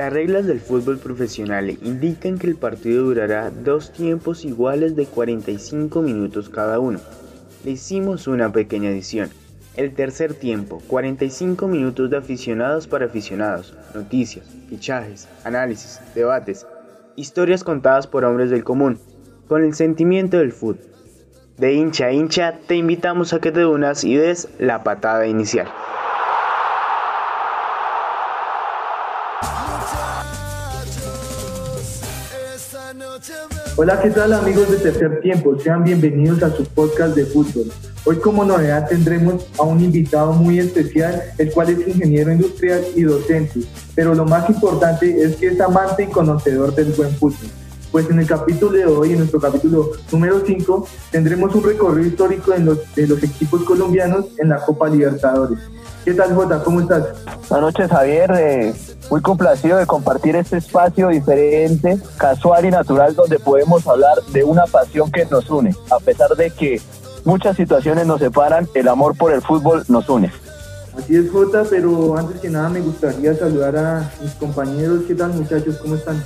Las reglas del fútbol profesional indican que el partido durará dos tiempos iguales de 45 minutos cada uno. Le hicimos una pequeña edición. El tercer tiempo, 45 minutos de aficionados para aficionados, noticias, fichajes, análisis, debates, historias contadas por hombres del común, con el sentimiento del fútbol. De hincha a hincha, te invitamos a que te unas y des la patada inicial. Hola, ¿qué tal amigos de Tercer Tiempo? Sean bienvenidos a su podcast de fútbol. Hoy como novedad tendremos a un invitado muy especial, el cual es ingeniero industrial y docente, pero lo más importante es que es amante y conocedor del buen fútbol. Pues en el capítulo de hoy, en nuestro capítulo número 5, tendremos un recorrido histórico de los, de los equipos colombianos en la Copa Libertadores. ¿Qué tal, Jota? ¿Cómo estás? Buenas noches, Javier. Eh, muy complacido de compartir este espacio diferente, casual y natural, donde podemos hablar de una pasión que nos une. A pesar de que muchas situaciones nos separan, el amor por el fútbol nos une. Así es, Jota, pero antes que nada me gustaría saludar a mis compañeros. ¿Qué tal, muchachos? ¿Cómo están?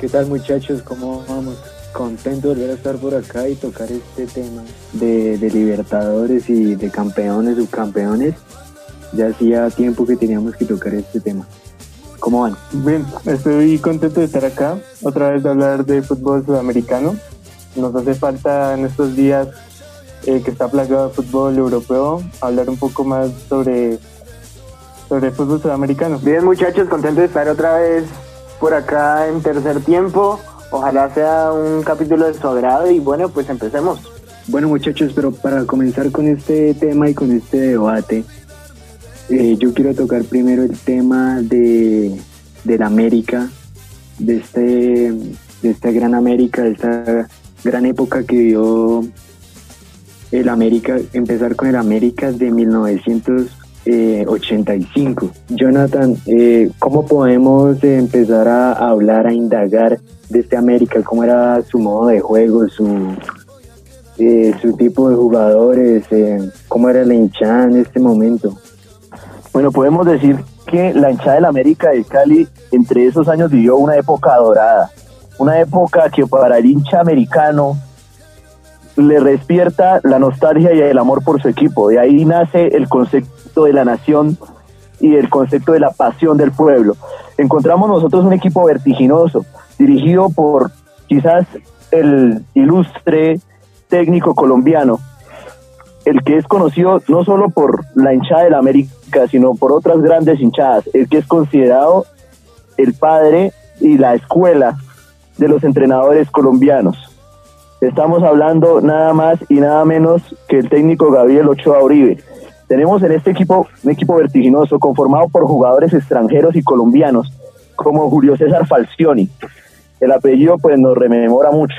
¿Qué tal, muchachos? ¿Cómo vamos? Contento de volver a estar por acá y tocar este tema de, de Libertadores y de campeones, subcampeones ya hacía tiempo que teníamos que tocar este tema. ¿Cómo van? Bien, estoy contento de estar acá, otra vez de hablar de fútbol sudamericano. Nos hace falta en estos días eh, que está plagado de fútbol europeo, hablar un poco más sobre, sobre el fútbol sudamericano. Bien muchachos, contento de estar otra vez por acá en tercer tiempo. Ojalá sea un capítulo de su agrado y bueno, pues empecemos. Bueno muchachos, pero para comenzar con este tema y con este debate, eh, yo quiero tocar primero el tema de, la América, de, este, de esta gran América, de esta gran época que dio el América, empezar con el América de 1985. Jonathan, eh, ¿cómo podemos empezar a hablar, a indagar de este América? ¿Cómo era su modo de juego, su, eh, su tipo de jugadores? ¿Cómo era la hinchada en este momento? Bueno, podemos decir que la hinchada del América de Cali entre esos años vivió una época dorada, una época que para el hincha americano le despierta la nostalgia y el amor por su equipo. De ahí nace el concepto de la nación y el concepto de la pasión del pueblo. Encontramos nosotros un equipo vertiginoso, dirigido por quizás el ilustre técnico colombiano, el que es conocido no solo por la hinchada del América, sino por otras grandes hinchadas, el que es considerado el padre y la escuela de los entrenadores colombianos. Estamos hablando nada más y nada menos que el técnico Gabriel Ochoa Uribe. Tenemos en este equipo un equipo vertiginoso conformado por jugadores extranjeros y colombianos, como Julio César Falcioni. El apellido pues nos rememora mucho.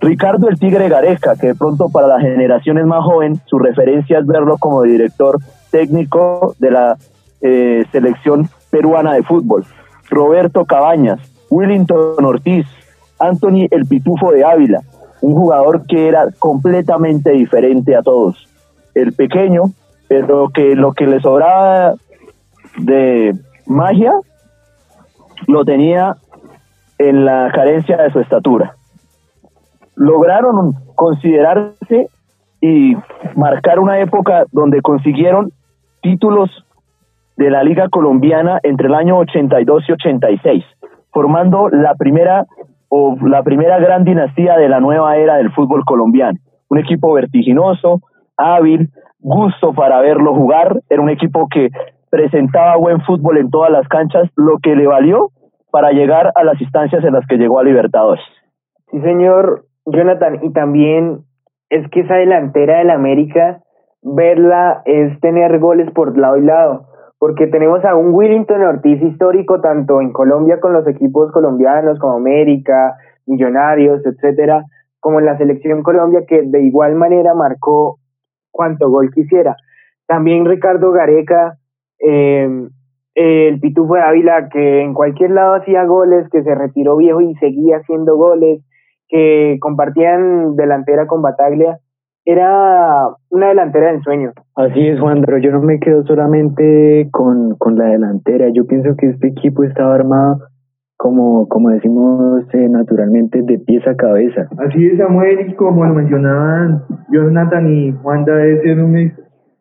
Ricardo el Tigre Gareca, que de pronto para las generaciones más joven, su referencia es verlo como director técnico de la eh, selección peruana de fútbol. Roberto Cabañas, Willington Ortiz, Anthony El Pitufo de Ávila, un jugador que era completamente diferente a todos. El pequeño, pero que lo que le sobraba de magia lo tenía en la carencia de su estatura. Lograron considerarse y marcar una época donde consiguieron títulos de la Liga Colombiana entre el año 82 y 86, formando la primera o la primera gran dinastía de la nueva era del fútbol colombiano. Un equipo vertiginoso, hábil, gusto para verlo jugar, era un equipo que presentaba buen fútbol en todas las canchas, lo que le valió para llegar a las instancias en las que llegó a Libertadores. Sí, señor Jonathan, y también es que esa delantera del América verla es tener goles por lado y lado, porque tenemos a un Willington Ortiz histórico tanto en Colombia con los equipos colombianos como América, Millonarios, etcétera, como en la selección Colombia que de igual manera marcó cuanto gol quisiera. También Ricardo Gareca, eh, el Pitufo de Ávila que en cualquier lado hacía goles, que se retiró viejo y seguía haciendo goles, que compartían delantera con Bataglia era una delantera de sueño. Así es, Juan, pero yo no me quedo solamente con, con la delantera. Yo pienso que este equipo estaba armado, como, como decimos eh, naturalmente, de pies a cabeza. Así es, Samuel, y como lo mencionaban Jonathan y Juan, debe ser un,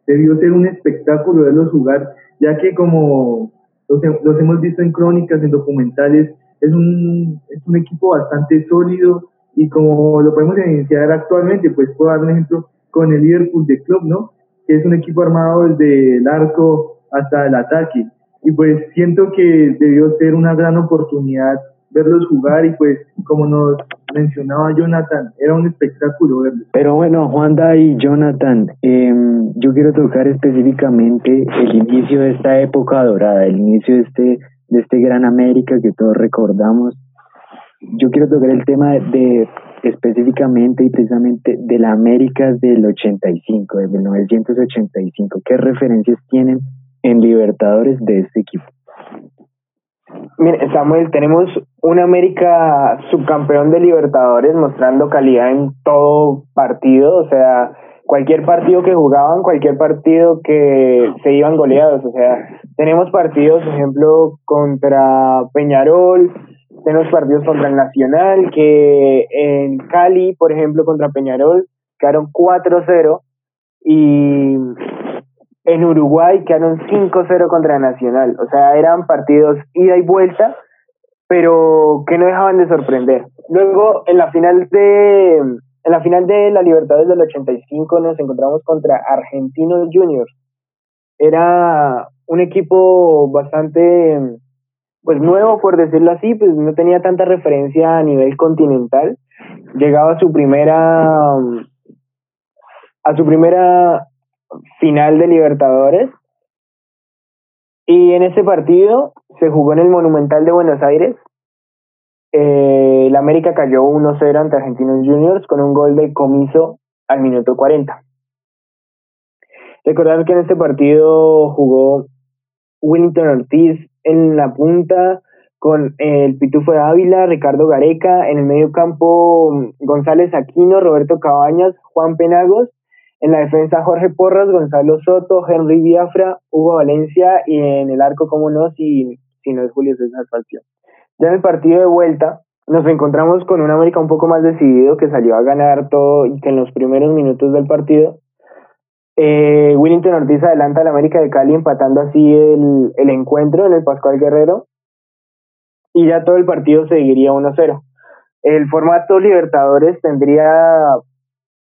debió ser un espectáculo verlos jugar, ya que como los, los hemos visto en crónicas, en documentales, es un, es un equipo bastante sólido y como lo podemos evidenciar actualmente, pues puedo dar un ejemplo con el Liverpool de Club, ¿no? Que es un equipo armado desde el arco hasta el ataque. Y pues siento que debió ser una gran oportunidad verlos jugar y pues como nos mencionaba Jonathan, era un espectáculo verlos. Pero bueno, Juanda y Jonathan, eh, yo quiero tocar específicamente el inicio de esta época dorada, el inicio de este de este gran América que todos recordamos. Yo quiero tocar el tema de, específicamente y precisamente de la América del 85, desde 1985. ¿Qué referencias tienen en Libertadores de este equipo? Mire, Samuel, tenemos un América subcampeón de Libertadores mostrando calidad en todo partido, o sea, cualquier partido que jugaban, cualquier partido que se iban goleados. O sea, tenemos partidos, por ejemplo, contra Peñarol, tenemos partidos contra el Nacional, que en Cali, por ejemplo, contra Peñarol, quedaron 4-0 y en Uruguay quedaron 5-0 contra el Nacional. O sea, eran partidos ida y vuelta, pero que no dejaban de sorprender. Luego, en la final de en la final de la Libertadores del 85 nos encontramos contra Argentinos Juniors. Era un equipo bastante, pues nuevo por decirlo así, pues no tenía tanta referencia a nivel continental. Llegaba a su primera, a su primera final de Libertadores. Y en ese partido se jugó en el Monumental de Buenos Aires eh, el América cayó 1-0 ante Argentinos Juniors con un gol de comiso al minuto 40. Recordar que en este partido jugó Willington Ortiz en la punta con el Pitufo de Ávila, Ricardo Gareca, en el medio campo González Aquino, Roberto Cabañas, Juan Penagos, en la defensa Jorge Porras, Gonzalo Soto, Henry Biafra, Hugo Valencia y en el arco, como no, si, si no es Julio César Falción. Ya en el partido de vuelta nos encontramos con un América un poco más decidido que salió a ganar todo y que en los primeros minutos del partido eh, Willington Ortiz adelanta al América de Cali empatando así el, encuentro en el Pascual Guerrero y ya todo el partido seguiría 1-0. El formato Libertadores tendría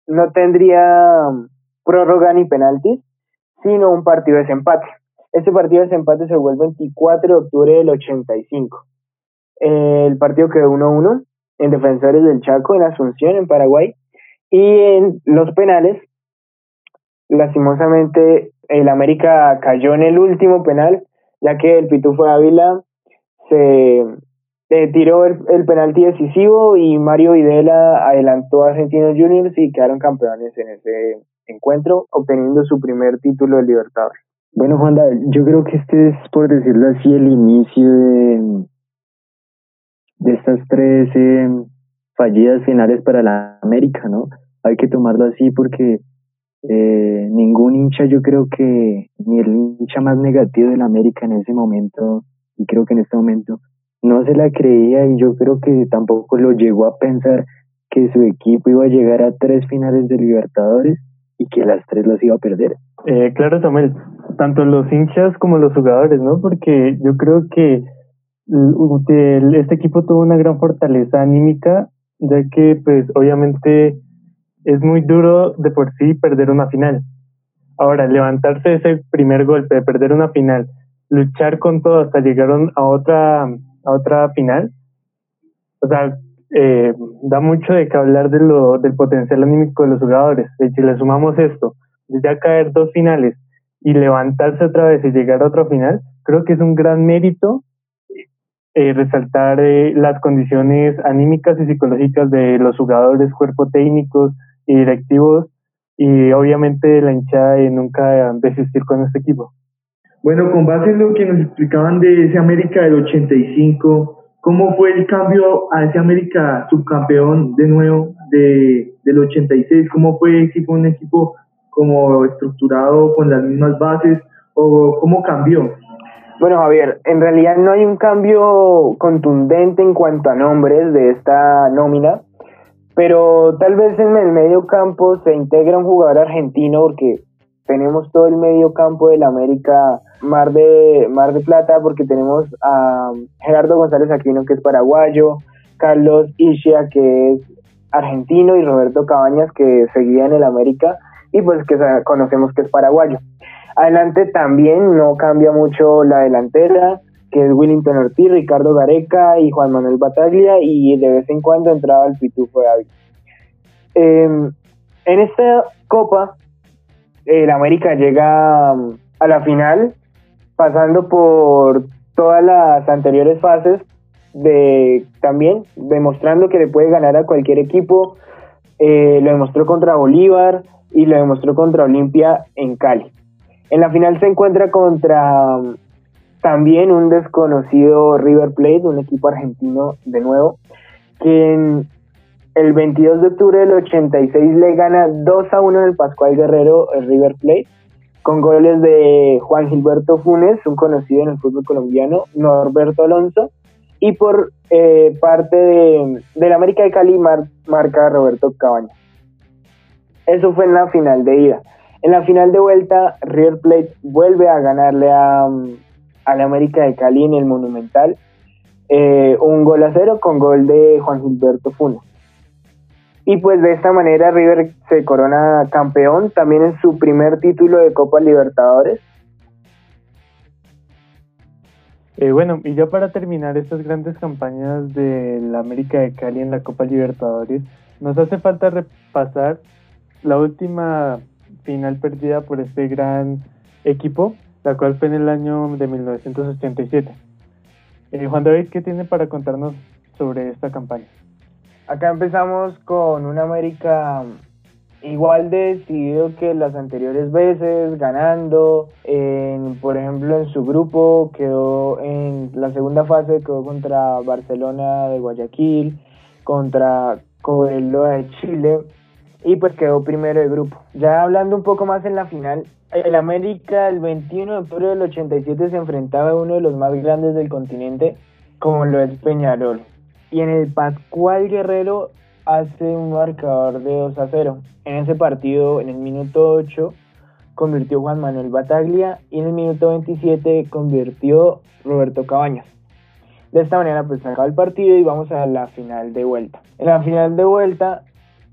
no tendría prórroga ni penaltis, sino un partido de desempate. Ese partido de desempate se vuelve el 24 de octubre del 85 el partido quedó 1-1 en Defensores del Chaco, en Asunción, en Paraguay. Y en los penales, lastimosamente, el América cayó en el último penal, ya que el Pitufo Ávila se tiró el, penalti decisivo y Mario Videla adelantó a Argentinos Juniors y quedaron campeones en ese encuentro, obteniendo su primer título de Libertadores. Bueno, Juan, yo creo que este es, por decirlo así, el inicio de, de estas tres eh, fallidas finales para la América, ¿no? Hay que tomarlo así porque eh, ningún hincha, yo creo que ni el hincha más negativo de la América en ese momento, y creo que en este momento, no se la creía y yo creo que tampoco lo llegó a pensar que su equipo iba a llegar a tres finales de Libertadores y que las tres las iba a perder. Eh, claro, Samuel, tanto los hinchas como los jugadores, ¿no? Porque yo creo que este equipo tuvo una gran fortaleza anímica, ya que pues obviamente es muy duro de por sí perder una final. Ahora, levantarse ese primer golpe de perder una final, luchar con todo hasta llegar a otra, a otra final, o sea, eh, da mucho de que hablar de lo, del potencial anímico de los jugadores. Si le sumamos esto, ya caer dos finales y levantarse otra vez y llegar a otra final, creo que es un gran mérito eh, resaltar eh, las condiciones anímicas y psicológicas de los jugadores, cuerpo técnicos y directivos y obviamente la hinchada de nunca desistir con este equipo. Bueno, con base en lo que nos explicaban de ese América del 85, ¿cómo fue el cambio a ese América subcampeón de nuevo de, del 86? ¿Cómo fue? ¿Si fue un equipo como estructurado con las mismas bases o cómo cambió? Bueno, Javier, en realidad no hay un cambio contundente en cuanto a nombres de esta nómina, pero tal vez en el medio campo se integra un jugador argentino porque tenemos todo el medio campo del América Mar de, Mar de Plata porque tenemos a Gerardo González Aquino que es paraguayo, Carlos Ishia que es argentino y Roberto Cabañas que seguía en el América y pues que conocemos que es paraguayo. Adelante también no cambia mucho la delantera, que es Willington Ortiz, Ricardo Gareca y Juan Manuel Bataglia, y de vez en cuando entraba el Pitufo David. Em, en esta Copa, el América llega um, a la final, pasando por todas las anteriores fases, de también demostrando que le puede ganar a cualquier equipo. Eh, lo demostró contra Bolívar y lo demostró contra Olimpia en Cali. En la final se encuentra contra um, también un desconocido River Plate, un equipo argentino de nuevo, que el 22 de octubre del 86 le gana 2 a 1 en el Pascual Guerrero River Plate, con goles de Juan Gilberto Funes, un conocido en el fútbol colombiano, Norberto Alonso, y por eh, parte de, del América de Cali marca Roberto Cabañas. Eso fue en la final de ida. En la final de vuelta, River Plate vuelve a ganarle a, la América de Cali en el Monumental. Eh, un gol a cero con gol de Juan Gilberto Funes. Y pues de esta manera River se corona campeón también en su primer título de Copa Libertadores. Eh, bueno, y ya para terminar estas grandes campañas de la América de Cali en la Copa Libertadores, nos hace falta repasar la última final perdida por este gran equipo, la cual fue en el año de 1987. Eh, Juan David, ¿qué tiene para contarnos sobre esta campaña? Acá empezamos con un América igual de decidido que las anteriores veces, ganando, en, por ejemplo en su grupo quedó en la segunda fase, quedó contra Barcelona de Guayaquil, contra Cobreloa de Chile, y pues quedó primero de grupo. Ya hablando un poco más en la final, el América el 21 de octubre del 87 se enfrentaba a uno de los más grandes del continente, como lo es Peñarol. Y en el Pascual Guerrero hace un marcador de 2 a 0. En ese partido, en el minuto 8, convirtió Juan Manuel Bataglia y en el minuto 27 convirtió Roberto Cabañas. De esta manera pues acaba el partido y vamos a la final de vuelta. En la final de vuelta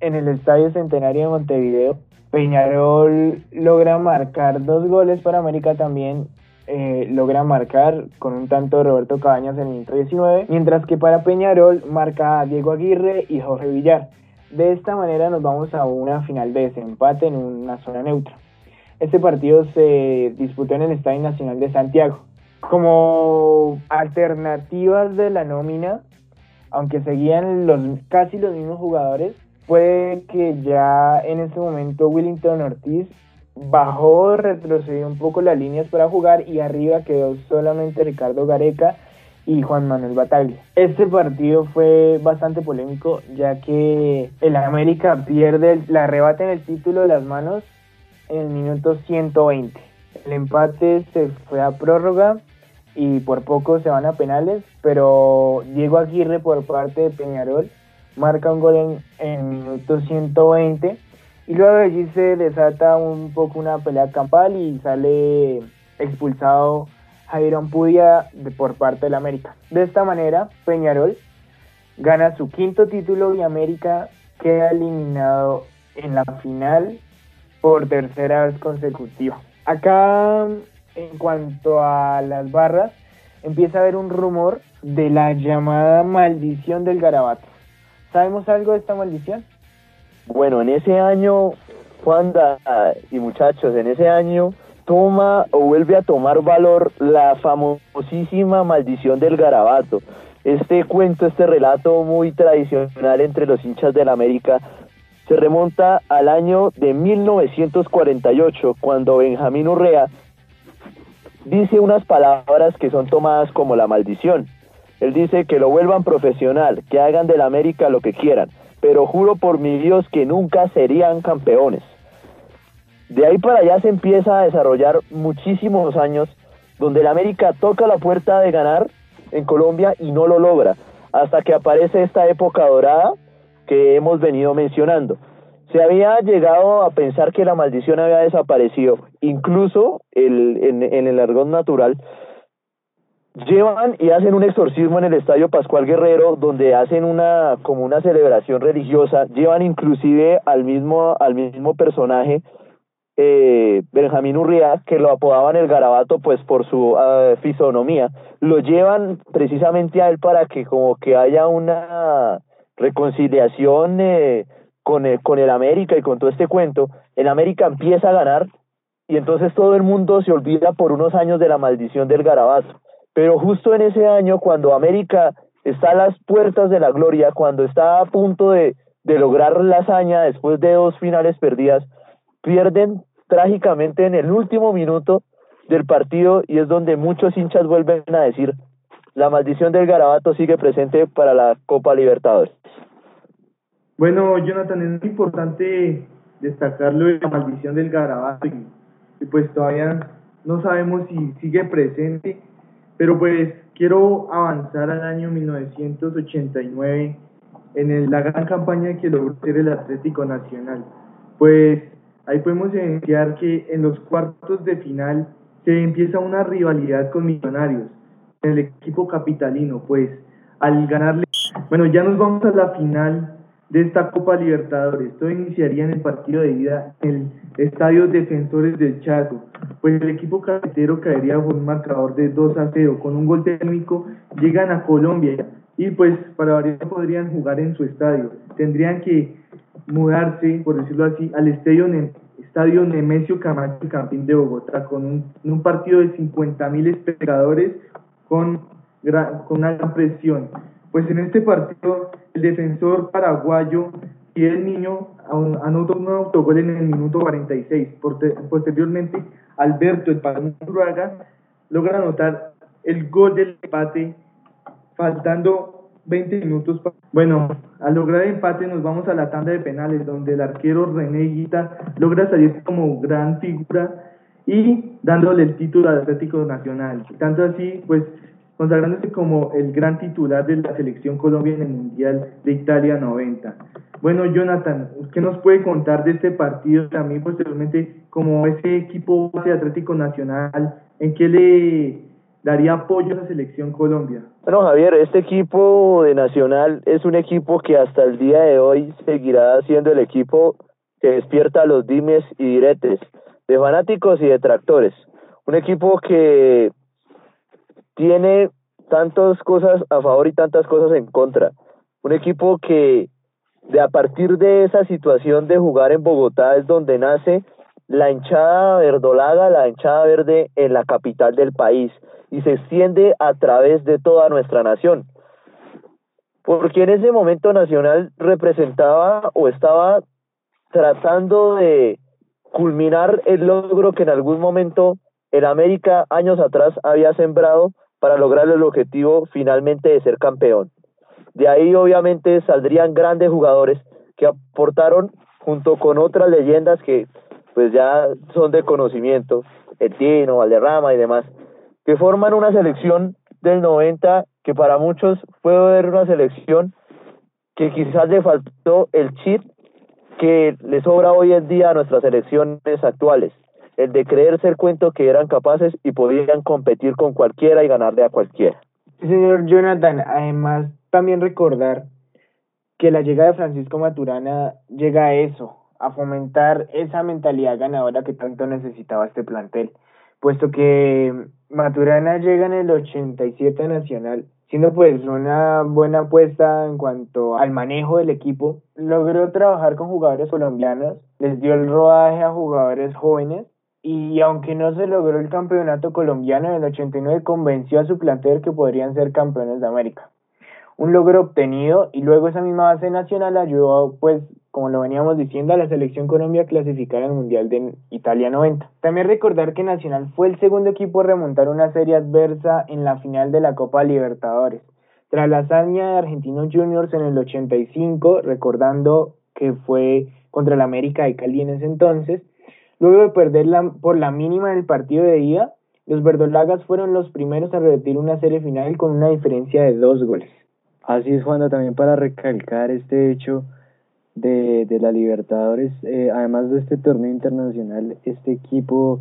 en el Estadio Centenario de Montevideo. Peñarol logra marcar dos goles para América también. Eh, logra marcar con un tanto de Roberto Cabañas en el minuto 19, mientras que para Peñarol marca Diego Aguirre y Jorge Villar. De esta manera nos vamos a una final de desempate en una zona neutra. Este partido se disputó en el Estadio Nacional de Santiago. Como alternativas de la nómina, aunque seguían los, casi los mismos jugadores, fue que ya en ese momento Willington Ortiz bajó, retrocedió un poco las líneas para jugar y arriba quedó solamente Ricardo Gareca y Juan Manuel Bataglia. Este partido fue bastante polémico ya que el América pierde, la arrebata en el título de las manos en el minuto 120. El empate se fue a prórroga y por poco se van a penales, pero Diego Aguirre por parte de Peñarol marca un gol en, minuto 120 y luego allí se desata un poco una pelea campal y sale expulsado Jairo Pudia de, por parte del América. De esta manera, Peñarol gana su quinto título y América queda eliminado en la final por tercera vez consecutiva. Acá, en cuanto a las barras, empieza a haber un rumor de la llamada maldición del garabato. ¿Sabemos algo de esta maldición? Bueno, en ese año, Juanda y muchachos, en ese año toma o vuelve a tomar valor la famosísima maldición del garabato. Este cuento, este relato muy tradicional entre los hinchas de la América se remonta al año de 1948, cuando Benjamín Urrea dice unas palabras que son tomadas como la maldición. Él dice que lo vuelvan profesional, que hagan de la América lo que quieran, pero juro por mi Dios que nunca serían campeones. De ahí para allá se empieza a desarrollar muchísimos años donde el América toca la puerta de ganar en Colombia y no lo logra, hasta que aparece esta época dorada que hemos venido mencionando. Se había llegado a pensar que la maldición había desaparecido, incluso en, en el argón natural, llevan y hacen un exorcismo en el Estadio Pascual Guerrero donde hacen una como una celebración religiosa, llevan inclusive al mismo al mismo personaje eh, Benjamín Urria, que lo apodaban el garabato pues por su uh, fisonomía, lo llevan precisamente a él para que como que haya una reconciliación eh, con, el, con el América y con todo este cuento, el América empieza a ganar y entonces todo el mundo se olvida por unos años de la maldición del garabato. Pero justo en ese año, cuando América está a las puertas de la gloria, cuando está a punto de, de lograr la hazaña después de dos finales perdidas, pierden trágicamente en el último minuto del partido y es donde muchos hinchas vuelven a decir la maldición del garabato sigue presente para la Copa Libertadores. Bueno, Jonathan, es importante destacarlo de la maldición del garabato y, pues todavía no sabemos si sigue presente, pero pues quiero avanzar al año 1989 en la gran campaña que logró ser el Atlético Nacional. Pues Ahí podemos evidenciar que en los cuartos de final se empieza una rivalidad con Millonarios, el equipo capitalino, pues al ganarle, bueno, ya nos vamos a la final de esta Copa Libertadores. Esto iniciaría en el partido de ida en el Estadio Defensores del Chaco, pues el equipo cafetero caería por un marcador de 2 a 0. Con un gol técnico llegan a Colombia y pues para variar podrían jugar en su estadio. Tendrían que mudarse, por decirlo así, al estadio, estadio Nemesio Camacho Campín de Bogotá, con un, partido de 50 mil espectadores con, con una gran presión. Pues en este partido, el defensor paraguayo y el niño anotó un autogol en el minuto 46. Posteriormente, Alberto, el Palmón logra anotar el gol del empate, faltando 20 minutos. Bueno, al lograr el empate nos vamos a la tanda de penales, donde el arquero René Guita logra salir como gran figura y dándole el título al Atlético Nacional. Tanto así, pues consagrándose como el gran titular de la selección Colombia en el Mundial de Italia 90. Bueno, Jonathan, ¿qué nos puede contar de este partido también posteriormente como ese equipo de Atlético Nacional? ¿En qué le daría apoyo a la selección Colombia. Bueno, Javier, este equipo de Nacional es un equipo que hasta el día de hoy seguirá siendo el equipo que despierta los dimes y diretes de fanáticos y detractores. Un equipo que tiene tantas cosas a favor y tantas cosas en contra. Un equipo que de a partir de esa situación de jugar en Bogotá es donde nace la hinchada verdolaga, la hinchada verde en la capital del país y se extiende a través de toda nuestra nación. Porque en ese momento Nacional representaba o estaba tratando de culminar el logro que en algún momento en América años atrás había sembrado para lograr el objetivo finalmente de ser campeón. De ahí obviamente saldrían grandes jugadores que aportaron junto con otras leyendas que pues ya son de conocimiento, el Tino, Valderrama y demás, que forman una selección del 90 que para muchos puede ver una selección que quizás le faltó el chip que le sobra hoy en día a nuestras selecciones actuales, el de creerse el cuento que eran capaces y podían competir con cualquiera y ganarle a cualquiera. señor Jonathan, además también recordar que la llegada de Francisco Maturana llega a eso, a fomentar esa mentalidad ganadora que tanto necesitaba este plantel puesto que Maturana llega en el 87 Nacional, siendo pues una buena apuesta en cuanto al manejo del equipo. Logró trabajar con jugadores colombianos, les dio el rodaje a jugadores jóvenes y aunque no se logró el campeonato colombiano en el 89, convenció a su plantel que podrían ser campeones de América. Un logro obtenido y luego esa misma base nacional ayudó pues como lo veníamos diciendo, a la selección Colombia clasificar al Mundial de Italia 90. También recordar que Nacional fue el segundo equipo a remontar una serie adversa en la final de la Copa Libertadores, Tras la hazaña de Argentinos Juniors en el 85, recordando que fue contra el América de Cali en ese entonces, luego de perder por la mínima en el partido de ida, los verdolagas fueron los primeros a repetir una serie final con una diferencia de dos goles. Así es, Juanda, también para recalcar este hecho de, de la Libertadores, eh, además de este torneo internacional, este equipo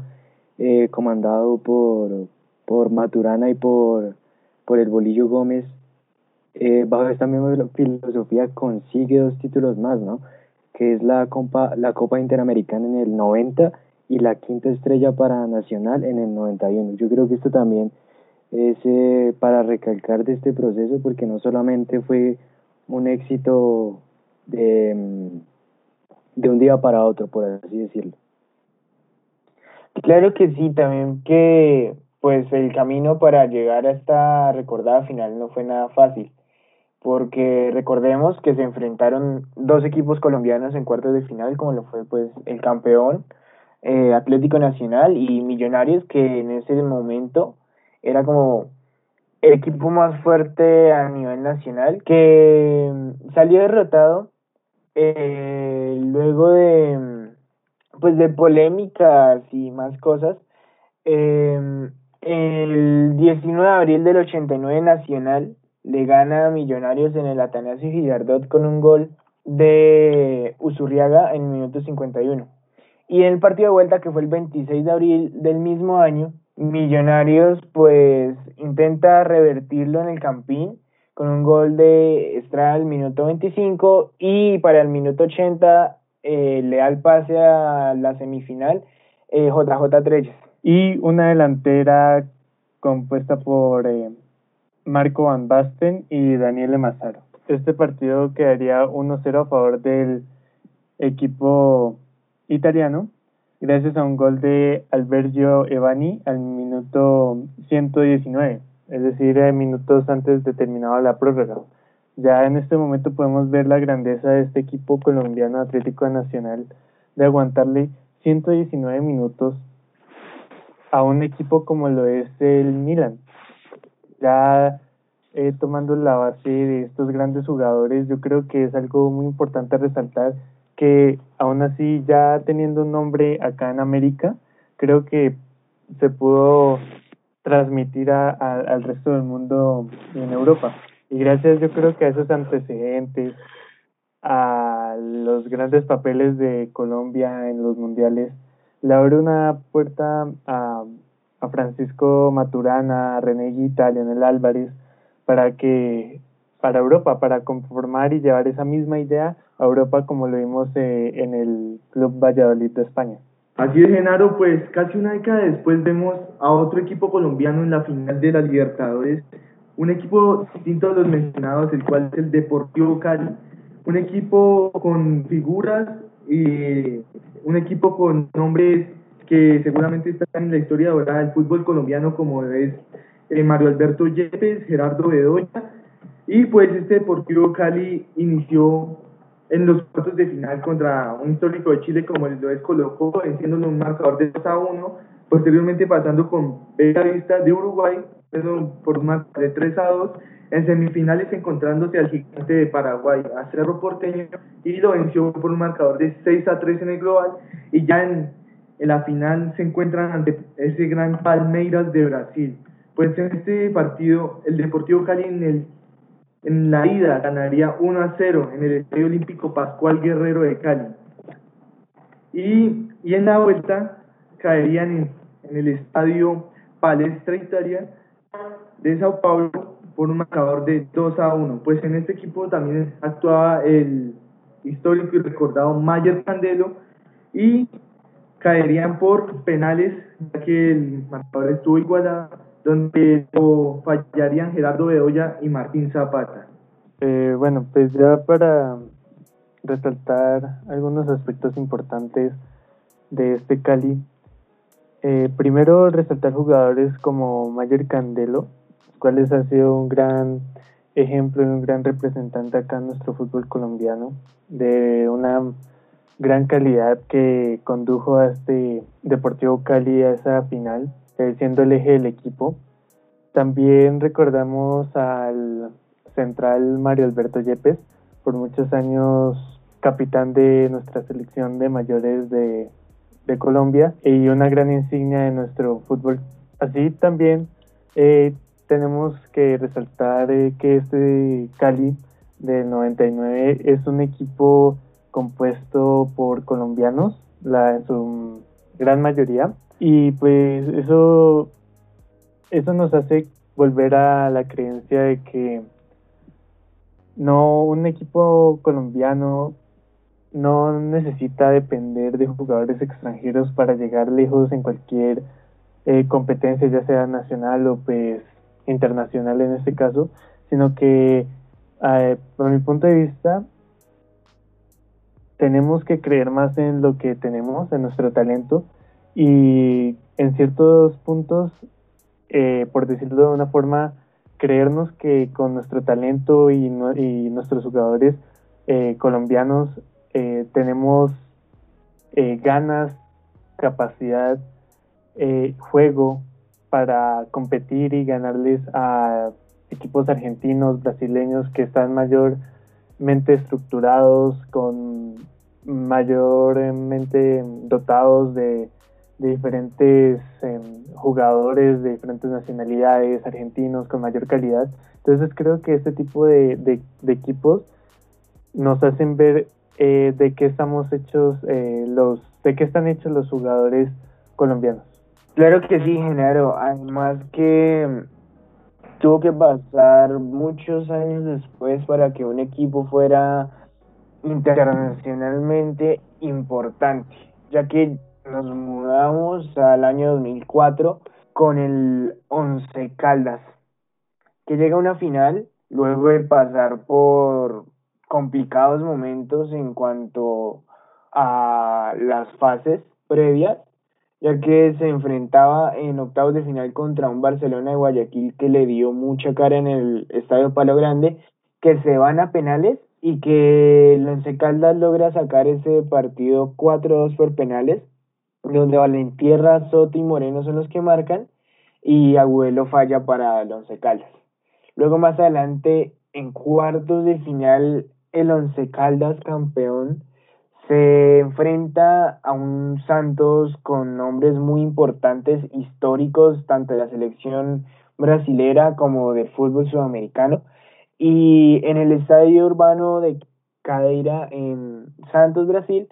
eh, comandado por, por Maturana y por, por el Bolillo Gómez, eh, bajo esta misma filosofía consigue dos títulos más, ¿no? Que es la Copa, la Copa Interamericana en el 90 y la quinta estrella para Nacional en el 91. Yo creo que esto también es eh, para recalcar de este proceso porque no solamente fue un éxito de, mm, de un día para otro, por así decirlo. Claro que sí, también que pues el camino para llegar a esta recordada final no fue nada fácil, porque recordemos que se enfrentaron dos equipos colombianos en cuartos de final, como lo fue pues el campeón eh, Atlético Nacional y Millonarios, que en ese momento era como el equipo más fuerte a nivel nacional, que salió derrotado eh, luego de pues de polémicas y más cosas. Eh, el 19 de abril del 89 Nacional le gana Millonarios en el Atanasio Girardot con un gol de Usurriaga en el minuto 51. Y en el partido de vuelta, que fue el 26 de abril del mismo año, Millonarios pues intenta revertirlo en el Campín con un gol de Estrada al minuto 25 y para el minuto 80 eh, le da el pase a la semifinal eh, JJ Treyes. Y una delantera compuesta por eh, Marco Van Basten y Daniel Mazaro. Este partido quedaría 1-0 a favor del equipo italiano gracias a un gol de Albergio Evani al minuto 119, es decir, minutos antes de terminada la prórroga. Ya en este momento podemos ver la grandeza de este equipo colombiano Atlético Nacional de aguantarle 119 minutos a un equipo como lo es el Milan. Ya eh, tomando la base de estos grandes jugadores, yo creo que es algo muy importante resaltar que aún así ya teniendo un nombre acá en América, creo que se pudo transmitir a, al resto del mundo en Europa. Y gracias yo creo que a esos antecedentes, a los grandes papeles de Colombia en los mundiales, le abre una puerta a, a Francisco Maturana, a René Guita, a Leonel Álvarez, para que para Europa, para conformar y llevar esa misma idea a Europa como lo vimos eh, en el Club Valladolid de España. Así es, Genaro, pues casi una década después vemos a otro equipo colombiano en la final de la Libertadores, un equipo distinto a los mencionados, el cual es el Deportivo Cali, un equipo con figuras y un equipo con nombres que seguramente están en la historia dorada del fútbol colombiano como es eh, Mario Alberto Yepes, Gerardo Bedoya. Y pues este Deportivo Cali inició en los cuartos de final contra un histórico de Chile como lo es Colo Colo, venciendo un marcador de 2 a 1, posteriormente pasando con Bella Vista de Uruguay por un marcador de 3 a 2, en semifinales encontrándose al gigante de Paraguay, a Cerro Porteño, y lo venció por un marcador de 6 a 3 en el global, y ya en, en la final se encuentran ante ese gran Palmeiras de Brasil. Pues en este partido, el Deportivo Cali en el en la ida ganaría 1 a 0 en el Estadio Olímpico Pascual Guerrero de Cali. Y, y en la vuelta caerían en, en el Estadio Palestra Italia de Sao Paulo por un marcador de 2 a 1. Pues en este equipo también actuaba el histórico y recordado Mayer Candelo y caerían por penales ya que el marcador estuvo igualado donde fallarían Gerardo Bedoya y Martín Zapata. Eh, bueno, pues ya para resaltar algunos aspectos importantes de este Cali, eh, primero resaltar jugadores como Mayer Candelo, cuales ha sido un gran ejemplo y un gran representante acá en nuestro fútbol colombiano, de una gran calidad que condujo a este Deportivo Cali a esa final siendo el eje del equipo. También recordamos al central Mario Alberto Yepes, por muchos años capitán de nuestra selección de mayores de, de Colombia y una gran insignia de nuestro fútbol. Así también eh, tenemos que resaltar eh, que este Cali del 99 es un equipo compuesto por colombianos, la, en su gran mayoría, y pues eso, eso nos hace volver a la creencia de que no un equipo colombiano no necesita depender de jugadores extranjeros para llegar lejos en cualquier eh, competencia, ya sea nacional o pues internacional en este caso, sino que eh, por mi punto de vista tenemos que creer más en lo que tenemos, en nuestro talento y en ciertos puntos, eh, por decirlo de una forma, creernos que con nuestro talento y, y nuestros jugadores eh, colombianos eh, tenemos eh, ganas, capacidad, juego para competir y ganarles a equipos argentinos, brasileños que están mayormente estructurados, con mayormente dotados de diferentes em, jugadores de diferentes nacionalidades, argentinos con mayor calidad. Entonces creo que este tipo de, equipos nos hacen ver eh, de qué estamos hechos eh, los, de qué están hechos los jugadores colombianos. Claro que sí, Genaro. Además que tuvo que pasar muchos años después para que un equipo fuera internacionalmente importante, ya que nos mudamos al año 2004 con el Once Caldas, que llega a una final luego de pasar por complicados momentos en cuanto a las fases previas, ya que se enfrentaba en octavos de final contra un Barcelona de Guayaquil que le dio mucha cara en el Estadio Palo Grande, que se van a penales y que el Once Caldas logra sacar ese partido 4-2 por penales donde Valentierra, Soto y Moreno son los que marcan y Agüelo falla para el Once Caldas. Luego más adelante, en cuartos de final, el Once Caldas campeón se enfrenta a un Santos con nombres muy importantes históricos, tanto de la selección brasilera como del fútbol sudamericano. Y en el estadio urbano de Cadeira en Santos, Brasil,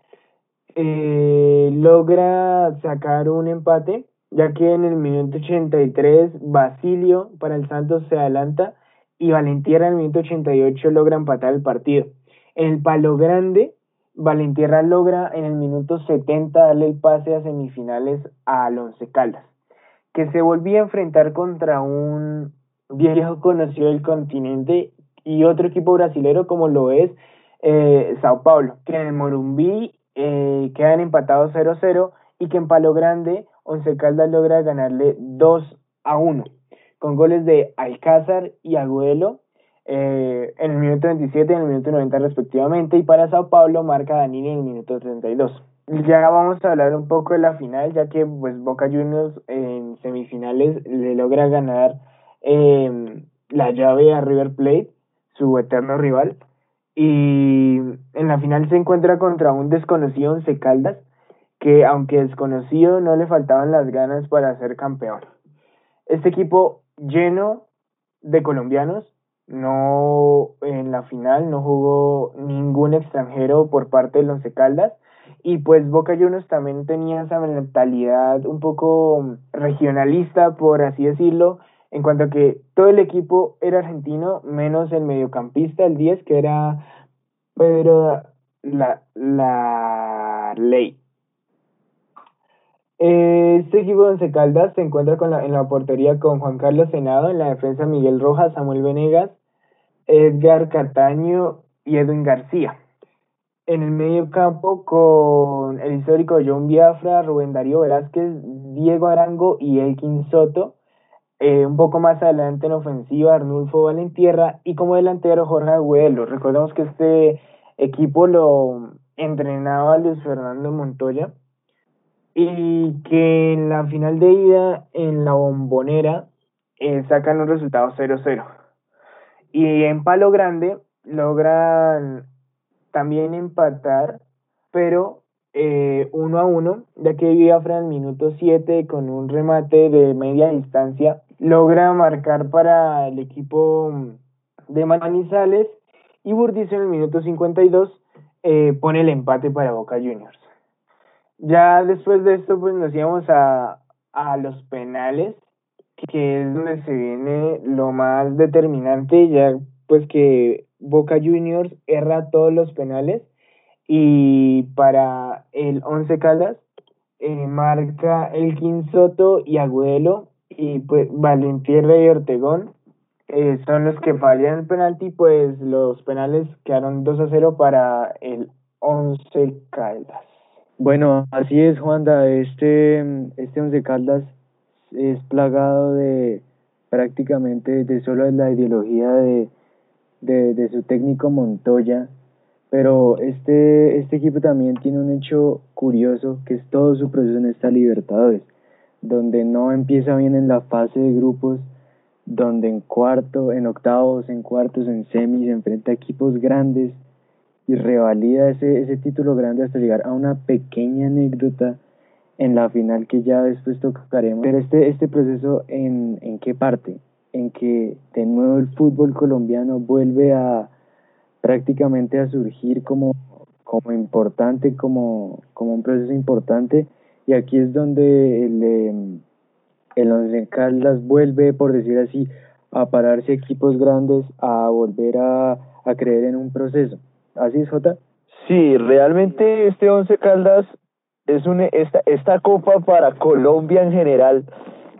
eh, logra sacar un empate, ya que en el minuto 83 Basilio para el Santos se adelanta y Valentierra en el minuto 88 logra empatar el partido. En el palo grande, Valentierra logra en el minuto 70 darle el pase a semifinales a Alonce Caldas, que se volvía a enfrentar contra un viejo conocido del continente y otro equipo brasilero como lo es eh, Sao Paulo, que en el Morumbí eh, quedan empatados 0-0 y que en Palo Grande Once Caldas logra ganarle 2 a 1 con goles de Alcázar y Agüelo eh, en el minuto 27 y en el minuto 90 respectivamente y para Sao Paulo marca Danini en el minuto 32. Ya vamos a hablar un poco de la final ya que pues Boca Juniors en semifinales le logra ganar eh, la llave a River Plate, su eterno rival, y en la final se encuentra contra un desconocido Once Caldas que aunque desconocido no le faltaban las ganas para ser campeón. Este equipo lleno de colombianos, no en la final no jugó ningún extranjero por parte del Once Caldas y pues Boca Juniors también tenía esa mentalidad un poco regionalista por así decirlo en cuanto a que todo el equipo era argentino, menos el mediocampista, el 10, que era Pedro la, la Ley. Este equipo de Once Caldas se encuentra con la, en la portería con Juan Carlos Senado, en la defensa Miguel Rojas, Samuel Venegas, Edgar Cataño y Edwin García. En el medio campo con el histórico John Biafra, Rubén Darío Velázquez, Diego Arango y Elkin Soto. Eh, un poco más adelante en ofensiva, Arnulfo Valentierra y como delantero Jorge Agüelo. Recordemos que este equipo lo entrenaba Luis Fernando Montoya y que en la final de ida en la bombonera eh, sacan un resultado 0-0. Y en Palo Grande logran también empatar, pero eh, uno a uno, ya que Biafra en el minuto 7 con un remate de media distancia logra marcar para el equipo de Manizales y Burdizo en el minuto 52 eh, pone el empate para Boca Juniors. Ya después de esto pues nos íbamos a, a los penales, que es donde se viene lo más determinante, ya pues que Boca Juniors erra todos los penales y para el Once Caldas eh, marca el Soto y Agudelo y pues Valentierra y Ortegón eh, son los que fallan el penalti, pues los penales quedaron 2 a 0 para el Once Caldas. Bueno, así es, Juanda. Este, este Once Caldas es plagado de prácticamente de solo la ideología de, de, su técnico Montoya, pero este, este equipo también tiene un hecho curioso que es todo su proceso en esta Libertadores, donde no empieza bien en la fase de grupos, donde en cuarto, en octavos, en cuartos, en semis, enfrenta a equipos grandes y revalida ese, ese título grande hasta llegar a una pequeña anécdota en la final que ya después tocaremos. Pero este, este proceso, ¿en, ¿en qué parte? En que de nuevo el fútbol colombiano vuelve a prácticamente a surgir como, como importante, como, como un proceso importante. Y aquí es donde el, em, el Once Caldas vuelve, por decir así, a pararse equipos grandes, a volver a, a creer en un proceso. ¿Así es, Jota? Sí, realmente este Once Caldas es un, esta, esta copa para Colombia en general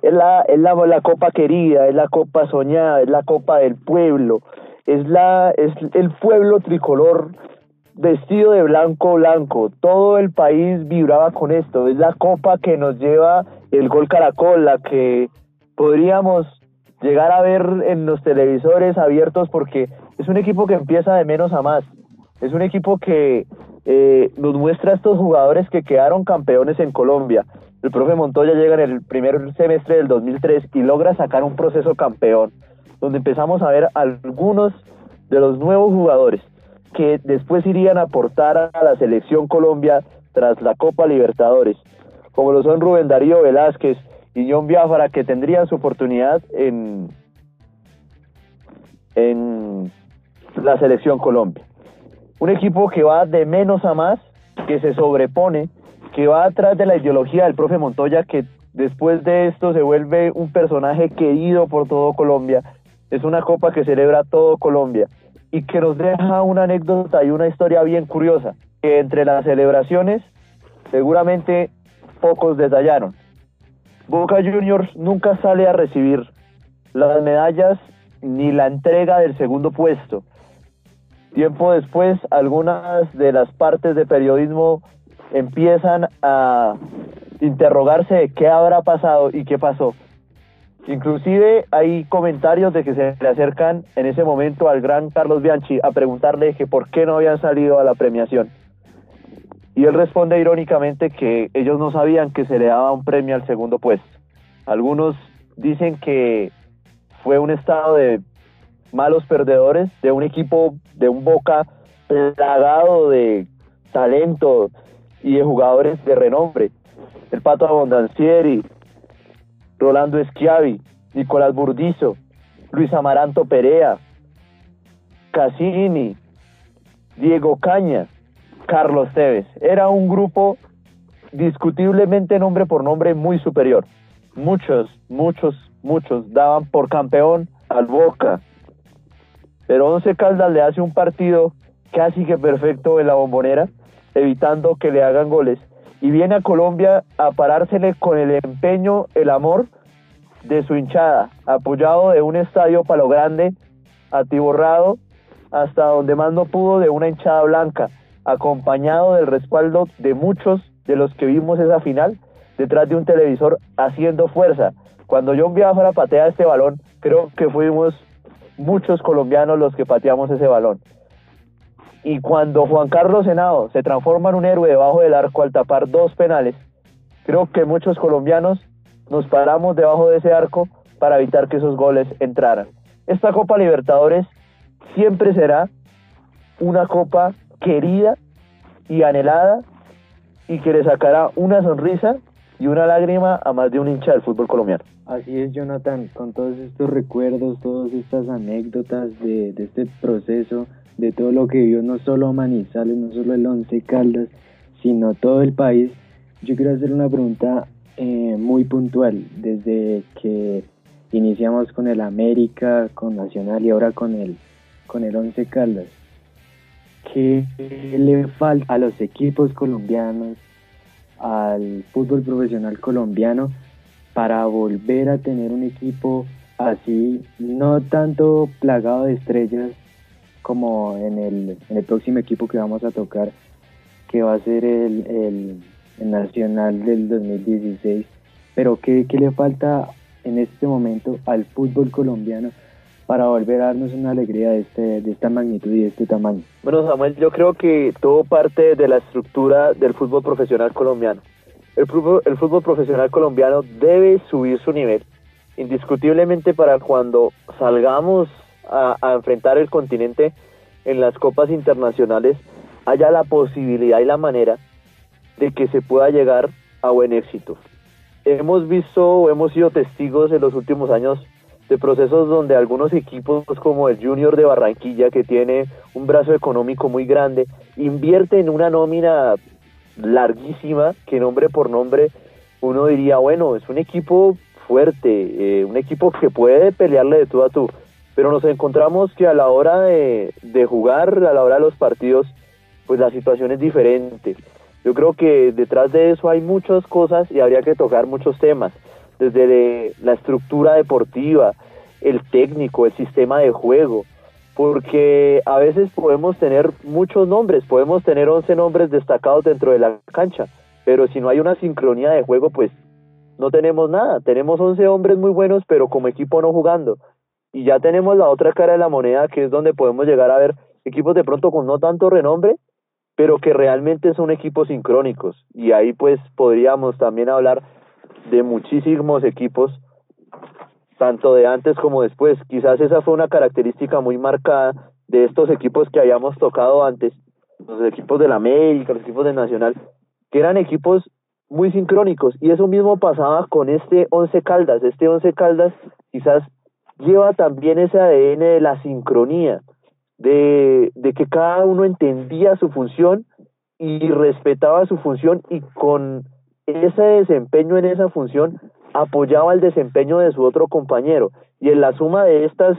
es la, es la, la copa querida, es la copa soñada, es la copa del pueblo, es la, es el pueblo tricolor vestido de blanco blanco. Todo el país vibraba con esto. Es la copa que nos lleva el gol caracol, la que podríamos llegar a ver en los televisores abiertos porque es un equipo que empieza de menos a más. Es un equipo que eh, nos muestra a estos jugadores que quedaron campeones en Colombia. El profe Montoya llega en el primer semestre del 2003 y logra sacar un proceso campeón, donde empezamos a ver algunos de los nuevos jugadores que después irían a aportar a la selección Colombia tras la Copa Libertadores, como lo son Rubén Darío Velázquez y John Biafara, que tendrían su oportunidad en, en la selección Colombia. Un equipo que va de menos a más, que se sobrepone, que va atrás de la ideología del profe Montoya, que después de esto se vuelve un personaje querido por todo Colombia. Es una copa que celebra todo Colombia y que nos deja una anécdota y una historia bien curiosa, que entre las celebraciones seguramente pocos detallaron. Boca Juniors nunca sale a recibir las medallas ni la entrega del segundo puesto. Tiempo después, algunas de las partes de periodismo empiezan a interrogarse de qué habrá pasado y qué pasó. Inclusive hay comentarios de que se le acercan en ese momento al gran Carlos Bianchi a preguntarle que por qué no habían salido a la premiación. Y él responde irónicamente que ellos no sabían que se le daba un premio al segundo puesto. Algunos dicen que fue un estado de malos perdedores, de un equipo, de un Boca plagado de talento y de jugadores de renombre. El Pato Abondancieri, Rolando Schiavi, Nicolás Burdizo, Luis Amaranto Perea, Cassini, Diego Caña, Carlos Tevez. Era un grupo discutiblemente nombre por nombre muy superior. Muchos, muchos, muchos daban por campeón al Boca, pero Once Caldas le hace un partido casi que perfecto en la bombonera, evitando que le hagan goles. Y viene a Colombia a parársele con el empeño, el amor de su hinchada, apoyado de un estadio palo grande, atiborrado, hasta donde más no pudo de una hinchada blanca, acompañado del respaldo de muchos de los que vimos esa final detrás de un televisor haciendo fuerza. Cuando John Biafra patea este balón, creo que fuimos muchos colombianos los que pateamos ese balón. Y cuando Juan Carlos Senado se transforma en un héroe debajo del arco al tapar dos penales, creo que muchos colombianos nos paramos debajo de ese arco para evitar que esos goles entraran. Esta Copa Libertadores siempre será una copa querida y anhelada y que le sacará una sonrisa y una lágrima a más de un hincha del fútbol colombiano. Así es, Jonathan, con todos estos recuerdos, todas estas anécdotas de, este proceso, de todo lo que vivió no solo Manizales, no solo el Once Caldas, sino todo el país, yo quiero hacer una pregunta eh, muy puntual. Desde que iniciamos con el América, con Nacional y ahora con el, con el Once Caldas, ¿qué le falta a los equipos colombianos, al fútbol profesional colombiano, para volver a tener un equipo así, no tanto plagado de estrellas como en el, en el próximo equipo que vamos a tocar, que va a ser el, el, Nacional del 2016. Pero ¿qué, ¿qué, le falta en este momento al fútbol colombiano para volver a darnos una alegría de, este, de esta magnitud y de este tamaño? Bueno, Samuel, yo creo que todo parte de la estructura del fútbol profesional colombiano. El fútbol, el fútbol profesional colombiano debe subir su nivel, indiscutiblemente para cuando salgamos a, a enfrentar el continente en las copas internacionales, haya la posibilidad y la manera de que se pueda llegar a buen éxito. Hemos visto, hemos sido testigos en los últimos años de procesos donde algunos equipos como el Junior de Barranquilla, que tiene un brazo económico muy grande, invierte en una nómina larguísima, que nombre por nombre uno diría, bueno, es un equipo fuerte, eh, un equipo que puede pelearle de tú a tú, pero nos encontramos que a la hora de, de jugar, a la hora de los partidos, pues la situación es diferente. Yo creo que detrás de eso hay muchas cosas y habría que tocar muchos temas, desde la estructura deportiva, el técnico, el sistema de juego, porque a veces podemos tener muchos nombres, podemos tener 11 nombres destacados dentro de la cancha, pero si no hay una sincronía de juego, pues no tenemos nada. Tenemos 11 hombres muy buenos, pero como equipo no jugando. Y ya tenemos la otra cara de la moneda, que es donde podemos llegar a ver equipos de pronto con no tanto renombre, pero que realmente son equipos sincrónicos. Y ahí pues podríamos también hablar de muchísimos equipos, tanto de antes como después. Quizás esa fue una característica muy marcada de estos equipos que habíamos tocado antes, los equipos del América, los equipos del Nacional, que eran equipos muy sincrónicos. Y eso mismo pasaba con este Once Caldas. Este Once Caldas quizás lleva también ese ADN de la sincronía de, de que cada uno entendía su función y respetaba su función y con ese desempeño en esa función apoyaba el desempeño de su otro compañero. Y en la suma de estas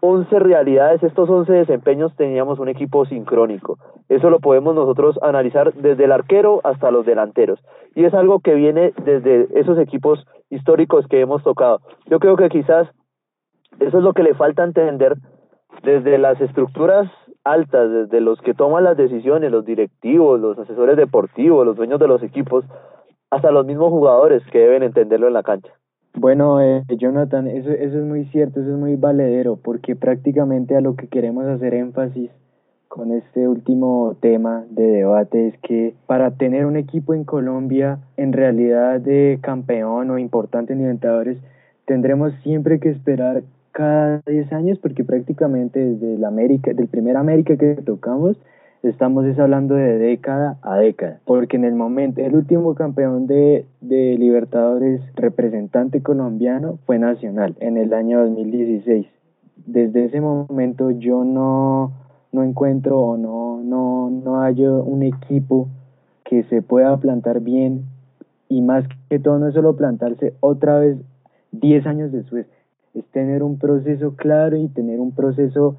11 realidades, estos 11 desempeños, teníamos un equipo sincrónico. Eso lo podemos nosotros analizar desde el arquero hasta los delanteros. Y es algo que viene desde esos equipos históricos que hemos tocado. Yo creo que quizás eso es lo que le falta entender desde las estructuras altas, desde los que toman las decisiones, los directivos, los asesores deportivos, los dueños de los equipos, hasta los mismos jugadores que deben entenderlo en la cancha. Bueno, eh, Jonathan, eso, eso es muy cierto, eso es muy valedero, porque prácticamente a lo que queremos hacer énfasis con este último tema de debate es que para tener un equipo en Colombia en realidad de campeón o importante en Libertadores, tendremos siempre que esperar cada 10 años porque prácticamente desde el América, del primer América que tocamos, estamos hablando de década a década, porque en el momento, el último campeón de, de Libertadores representante colombiano fue Nacional en el año 2016. Desde ese momento yo no, no encuentro o no, no, no hallo un equipo que se pueda plantar bien y más que todo no es solo plantarse otra vez 10 años después, es tener un proceso claro y tener un proceso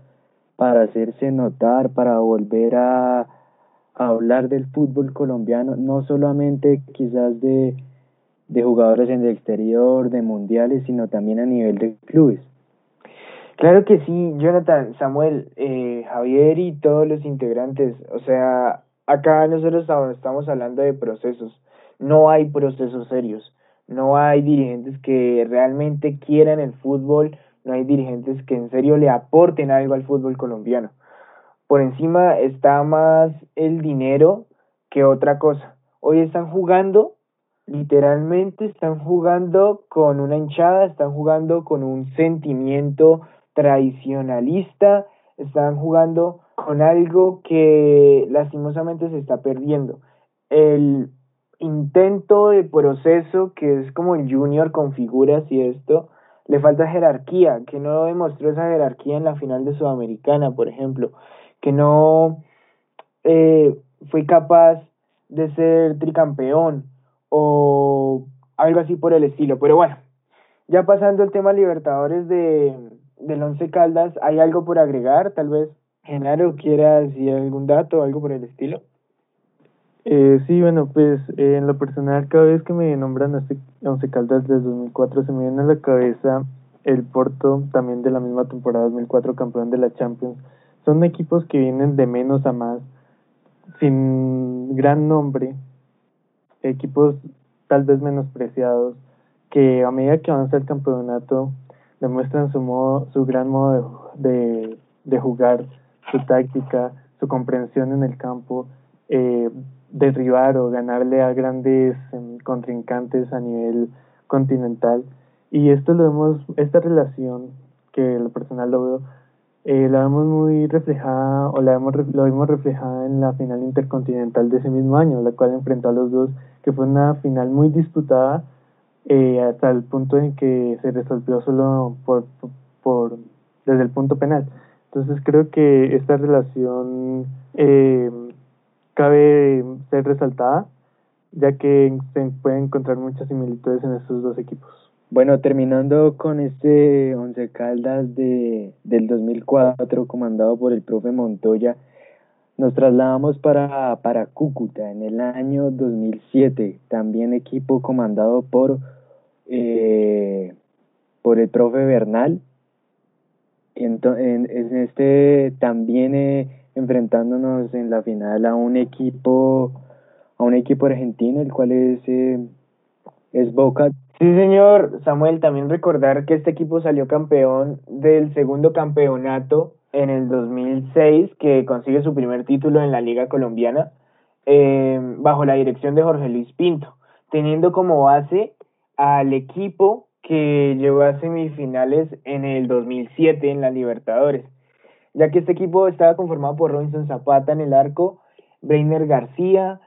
para hacerse notar, para volver a, hablar del fútbol colombiano, no solamente quizás de, de jugadores en el exterior, de mundiales, sino también a nivel de clubes. Claro que sí, Jonathan, Samuel, eh, Javier y todos los integrantes. O sea, acá nosotros estamos hablando de procesos. No hay procesos serios. No hay dirigentes que realmente quieran el fútbol, no hay dirigentes que en serio le aporten algo al fútbol colombiano. Por encima está más el dinero que otra cosa. Hoy están jugando, literalmente están jugando con una hinchada, están jugando con un sentimiento tradicionalista, están jugando con algo que lastimosamente se está perdiendo. El intento de proceso que es como el junior con figuras y esto, le falta jerarquía, que no demostró esa jerarquía en la final de Sudamericana, por ejemplo, que no eh, fue capaz de ser tricampeón o algo así por el estilo. Pero bueno, ya pasando el tema Libertadores de, del Once Caldas, ¿hay algo por agregar? Tal vez Genaro quiera decir algún dato o algo por el estilo. Eh, sí, bueno, pues eh, en lo personal, cada vez que me nombran a este Once Caldas desde 2004, se me viene a la cabeza el Porto, también de la misma temporada 2004, campeón de la Champions. Son equipos que vienen de menos a más, sin gran nombre, equipos tal vez menospreciados, que a medida que avanza el campeonato demuestran su modo, su gran modo de, de, jugar, su táctica, su comprensión en el campo, eh, derribar o ganarle a grandes em, contrincantes a nivel continental. Y esto lo vemos, esta relación, que lo personal lo veo, eh, la vemos muy reflejada, o la vemos, lo vimos reflejada en la final intercontinental de ese mismo año, la cual enfrentó a los dos, que fue una final muy disputada, eh, hasta el punto en que se resolvió solo por, por, desde el punto penal. Entonces creo que esta relación eh, cabe ser resaltada, ya que se pueden encontrar muchas similitudes en estos dos equipos. Bueno, terminando con este Once Caldas de, del 2004 comandado por el profe Montoya, nos trasladamos para, para Cúcuta en el año 2007, también equipo comandado por, eh, por el profe Bernal. En, en, este también eh, enfrentándonos en la final a un equipo a un equipo argentino, el cual es, eh, es Boca. Sí, señor. Samuel, también recordar que este equipo salió campeón del segundo campeonato en el 2006, que consigue su primer título en la Liga Colombiana, eh, bajo la dirección de Jorge Luis Pinto, teniendo como base al equipo que llegó a semifinales en el 2007 en la Libertadores, ya que este equipo estaba conformado por Robinson Zapata en el arco, Breiner García,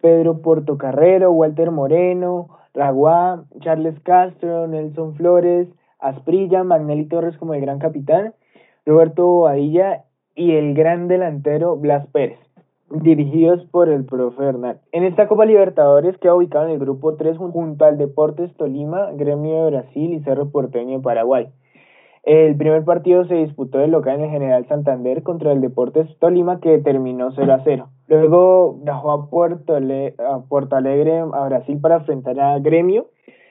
Pedro Portocarrero, Walter Moreno, Raguá, Charles Castro, Nelson Flores, Asprilla, Magnelli Torres como el gran capitán, Roberto Bobadilla y el gran delantero Blas Pérez, dirigidos por el profe Hernán. En esta Copa Libertadores queda ubicado en el grupo 3 junto al Deportes Tolima, Gremio de Brasil y Cerro Porteño de Paraguay. El primer partido se disputó de local en el General Santander contra el Deportes Tolima que terminó 0 a 0. Luego viajó a Puerto, a Puerto Alegre, a Brasil, para enfrentar a Gremio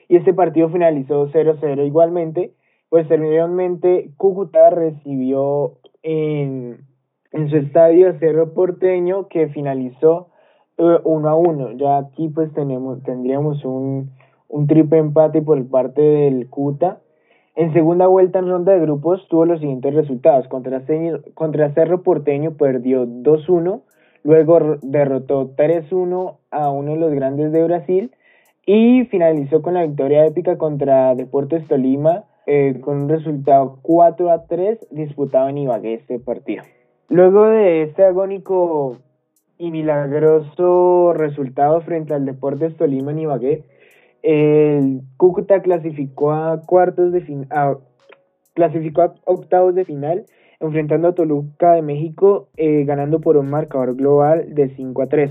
y este partido finalizó 0-0 igualmente. Posteriormente, Cúcuta recibió en, en su estadio a Cerro Porteño que finalizó 1 eh, a 1. Ya aquí pues tenemos, tendríamos un, un triple empate por parte del Cuta en segunda vuelta en ronda de grupos tuvo los siguientes resultados. Contra, Cerro Porteño perdió 2-1, luego derrotó 3-1 a uno de los grandes de Brasil y finalizó con la victoria épica contra Deportes Tolima eh, con un resultado 4 3 disputado en Ibagué este partido. Luego de este agónico y milagroso resultado frente al Deportes Tolima en Ibagué, el Cúcuta clasificó a cuartos de clasificó a octavos de final, enfrentando a Toluca de México, eh, ganando por un marcador global de 5 a 3.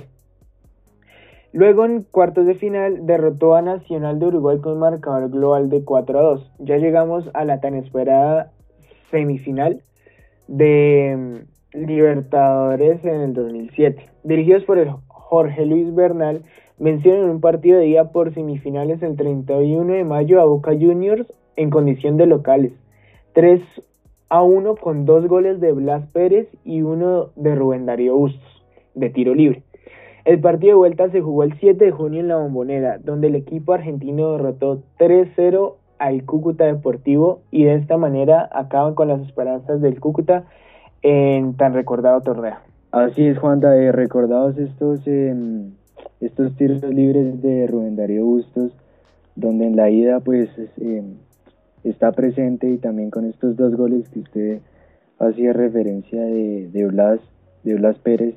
Luego en cuartos de final derrotó a Nacional de Uruguay con un marcador global de 4 a 2. Ya llegamos a la tan esperada semifinal de mm, Libertadores en el 2007. Dirigidos por el Jorge Luis Bernal, vencieron en un partido de día por semifinales el 31 de mayo a Boca Juniors en condición de locales. 3 a 1 con dos goles de Blas Pérez y uno de Rubén Darío Bustos, de tiro libre. El partido de vuelta se jugó el 7 de junio en la Bombonera, donde el equipo argentino derrotó 3-0 al Cúcuta Deportivo y de esta manera acaban con las esperanzas del Cúcuta en tan recordado torneo. Así es, Juan, eh, recordados estos em, estos tiros libres de Rubén Darío Bustos, donde en la ida pues eh, está presente y también con estos dos goles que usted hacía referencia de, de Blas, de Blas Pérez,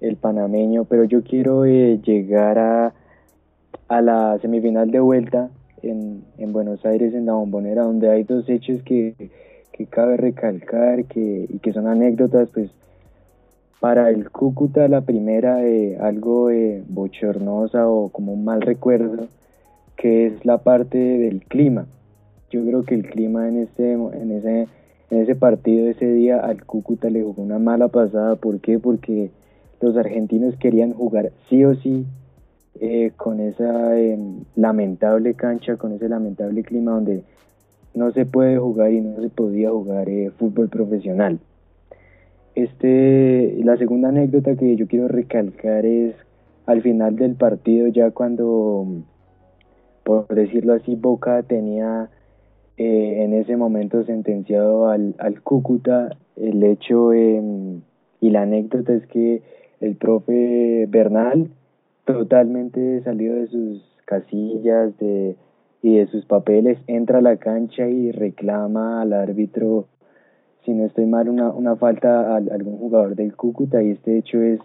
el panameño, pero yo quiero eh, llegar a, a la semifinal de vuelta en, en Buenos Aires, en la bombonera, donde hay dos hechos que, que cabe recalcar que, y que son anécdotas, pues para el Cúcuta la primera eh, algo eh, bochornosa o como un mal recuerdo, que es la parte del clima. Yo creo que el clima en ese, en ese, en ese partido, ese día, al Cúcuta le jugó una mala pasada. ¿Por qué? Porque los argentinos querían jugar sí o sí eh, con esa em, lamentable cancha, con ese lamentable clima donde no se puede jugar y no se podía jugar eh, fútbol profesional. Este, la segunda anécdota que yo quiero recalcar es al final del partido, ya cuando, por decirlo así, Boca tenía eh, en ese momento sentenciado al, al Cúcuta, el hecho y la anécdota es que el profe Bernal, totalmente salido de sus casillas de, y de sus papeles, entra a la cancha y reclama al árbitro, si no estoy mal, una, una falta a, algún jugador del Cúcuta y este hecho es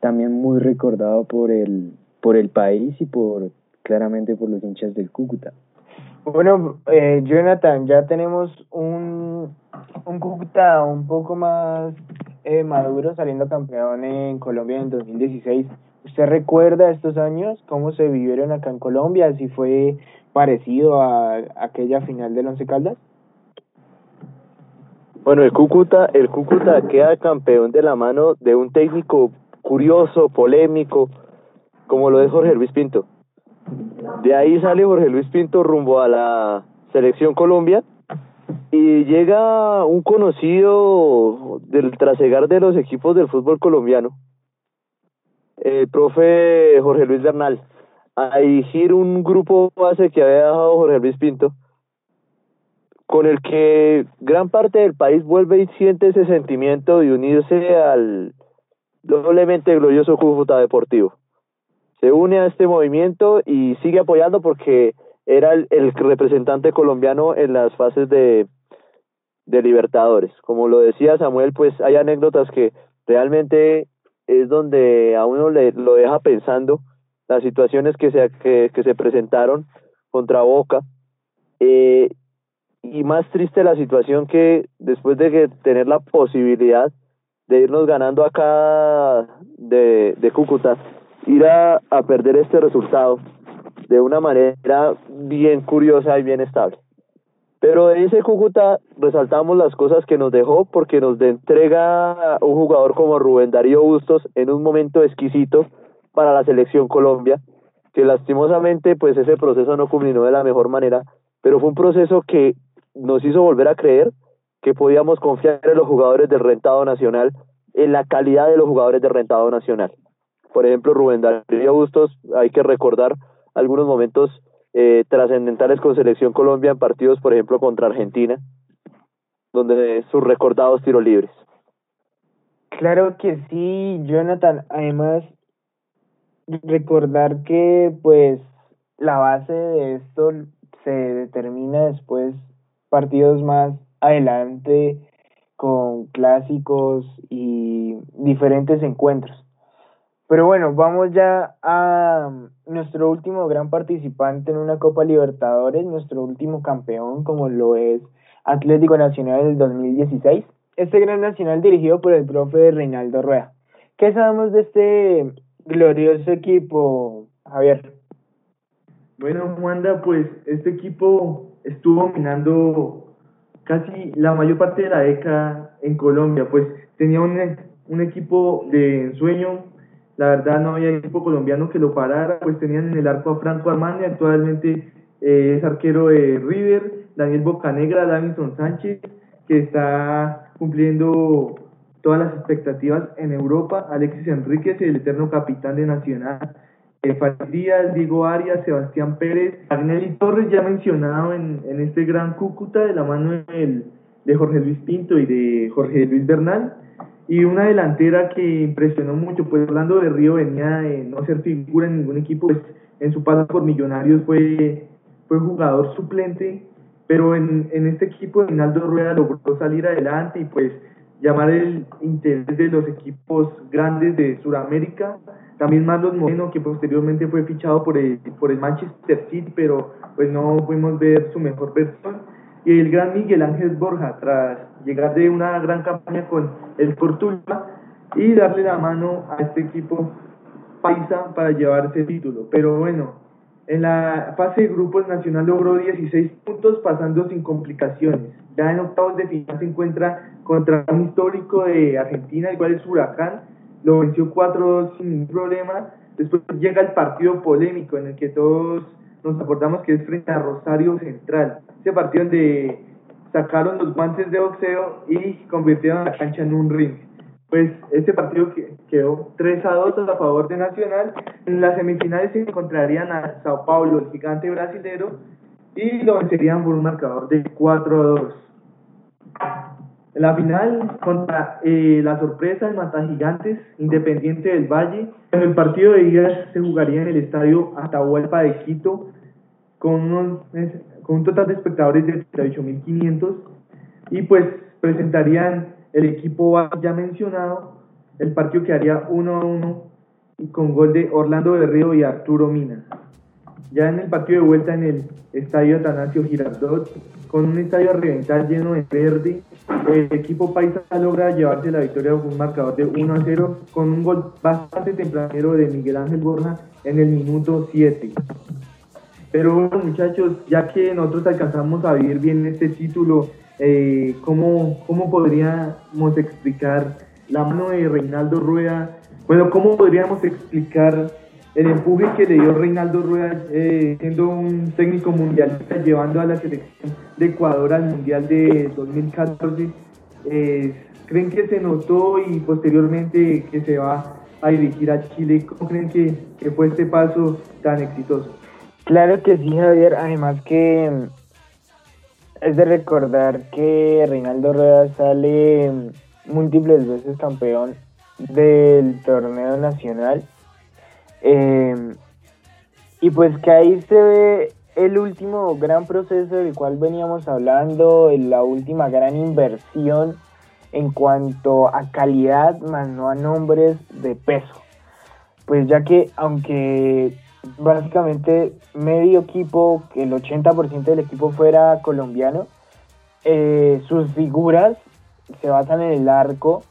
también muy recordado por el, por el país y por claramente por los hinchas del Cúcuta. Bueno, eh, Jonathan, ya tenemos un, un Cúcuta un poco más eh, Maduro saliendo campeón en Colombia en 2016. ¿Usted recuerda estos años cómo se vivieron acá en Colombia? ¿Si fue parecido a aquella final del Once Caldas? Bueno, el Cúcuta, el Cúcuta queda campeón de la mano de un técnico curioso, polémico, como lo es Jorge Luis Pinto. De ahí sale Jorge Luis Pinto rumbo a la selección Colombia y llega un conocido del trasegar de los equipos del fútbol colombiano, el profe Jorge Luis Bernal, a dirigir un grupo base que había dejado Jorge Luis Pinto, con el que gran parte del país vuelve y siente ese sentimiento de unirse al doblemente glorioso Cúcuta Deportivo. Se une a este movimiento y sigue apoyando porque era el, representante colombiano en las fases de, de Libertadores. Como lo decía Samuel, pues hay anécdotas que realmente es donde a uno le lo deja pensando las situaciones que se, que, que se presentaron contra Boca. Eh, y más triste la situación que después de que tener la posibilidad de irnos ganando acá de, de Cúcuta, ir a, a perder este resultado de una manera bien curiosa y bien estable. Pero de ese Cúcuta resaltamos las cosas que nos dejó porque nos entrega un jugador como Rubén Darío Bustos en un momento exquisito para la selección Colombia, que lastimosamente pues ese proceso no culminó de la mejor manera, pero fue un proceso que nos hizo volver a creer que podíamos confiar en los jugadores del rentado nacional, en la calidad de los jugadores del rentado nacional. Por ejemplo, Rubén Darío Bustos, hay que recordar algunos momentos eh, trascendentales con Selección Colombia en partidos, por ejemplo, contra Argentina, donde sus recordados tiros libres. Claro que sí, Jonathan. Además, recordar que pues la base de esto se determina después partidos más adelante con clásicos y diferentes encuentros. Pero bueno, vamos ya a nuestro último gran participante en una Copa Libertadores, nuestro último campeón, como lo es Atlético Nacional del 2016. Este gran nacional dirigido por el profe Reinaldo Rueda. ¿Qué sabemos de este glorioso equipo, Javier? Bueno, Wanda, pues este equipo estuvo dominando casi la mayor parte de la década en Colombia, pues tenía un, un equipo de ensueño la verdad no había equipo colombiano que lo parara, pues tenían en el arco a Franco Armani, actualmente eh, es arquero de River, Daniel Bocanegra, Davinson Sánchez, que está cumpliendo todas las expectativas en Europa, Alexis Enríquez, el eterno capitán de Nacional, eh, Díaz, Diego Arias, Sebastián Pérez, Agnelli Torres, ya mencionado en, en este gran Cúcuta de la mano de Jorge Luis Pinto y de Jorge Luis Bernal, y una delantera que impresionó mucho, pues Orlando de Río venía de no ser figura en ningún equipo, pues en su paso por Millonarios fue, fue jugador suplente pero en, en este equipo Reinaldo Rueda logró salir adelante y pues llamar el interés de los equipos grandes de Sudamérica, también Marlon Moreno que posteriormente fue fichado por el, por el Manchester City, pero pues no pudimos ver su mejor versión, y el gran Miguel Ángel Borja tras llegar de una gran campaña con el Cortuluá y darle la mano a este equipo paisa para llevar ese título. Pero bueno, en la fase de grupos Nacional logró 16 puntos pasando sin complicaciones. Ya en octavos de final se encuentra contra un histórico de Argentina, igual es Huracán, lo venció 4-2 sin ningún problema. Después llega el partido polémico en el que todos nos acordamos que es frente a Rosario Central. Ese partido donde sacaron los guantes de boxeo y convirtieron la cancha en un ring pues este partido quedó 3 a 2 a favor de Nacional. En las semifinales se encontrarían a Sao Paulo, el gigante brasilero, y lo vencerían por un marcador de 4 a 2. La final, contra eh, la sorpresa del Mata Gigantes, Independiente del Valle, en el partido de ida se jugaría en el estadio Atahualpa de Quito con, con un total de espectadores de 38.500 y pues presentarían el equipo ya mencionado, el partido quedaría 1 a 1 y con gol de Orlando Berrío y Arturo Mina. Ya en el partido de vuelta en el estadio Atanasio Girardot, con un estadio a reventar lleno de verde, el equipo paisa logra llevarse la victoria con un marcador de 1 a 0 con un gol bastante tempranero de Miguel Ángel Borja en el minuto 7. Pero bueno muchachos, ya que nosotros alcanzamos a vivir bien este título eh, ¿cómo, ¿cómo podríamos explicar la mano de Reinaldo Rueda? Bueno, ¿cómo podríamos explicar el empuje que le dio Reinaldo Rueda eh, siendo un técnico mundialista, llevando a la selección de Ecuador al Mundial de 2014? Eh, ¿Creen que se notó y posteriormente que se va a dirigir a Chile? ¿Cómo creen que, que fue este paso tan exitoso? Claro que sí, Javier. Además que es de recordar que Reinaldo Rueda sale múltiples veces campeón del torneo nacional. Eh, y pues que ahí se ve el último gran proceso del cual veníamos hablando, la última gran inversión en cuanto a calidad, más no a nombres de peso. Pues ya que aunque básicamente medio equipo, que el 80% del equipo fuera colombiano. Eh, sus figuras se basan en el arco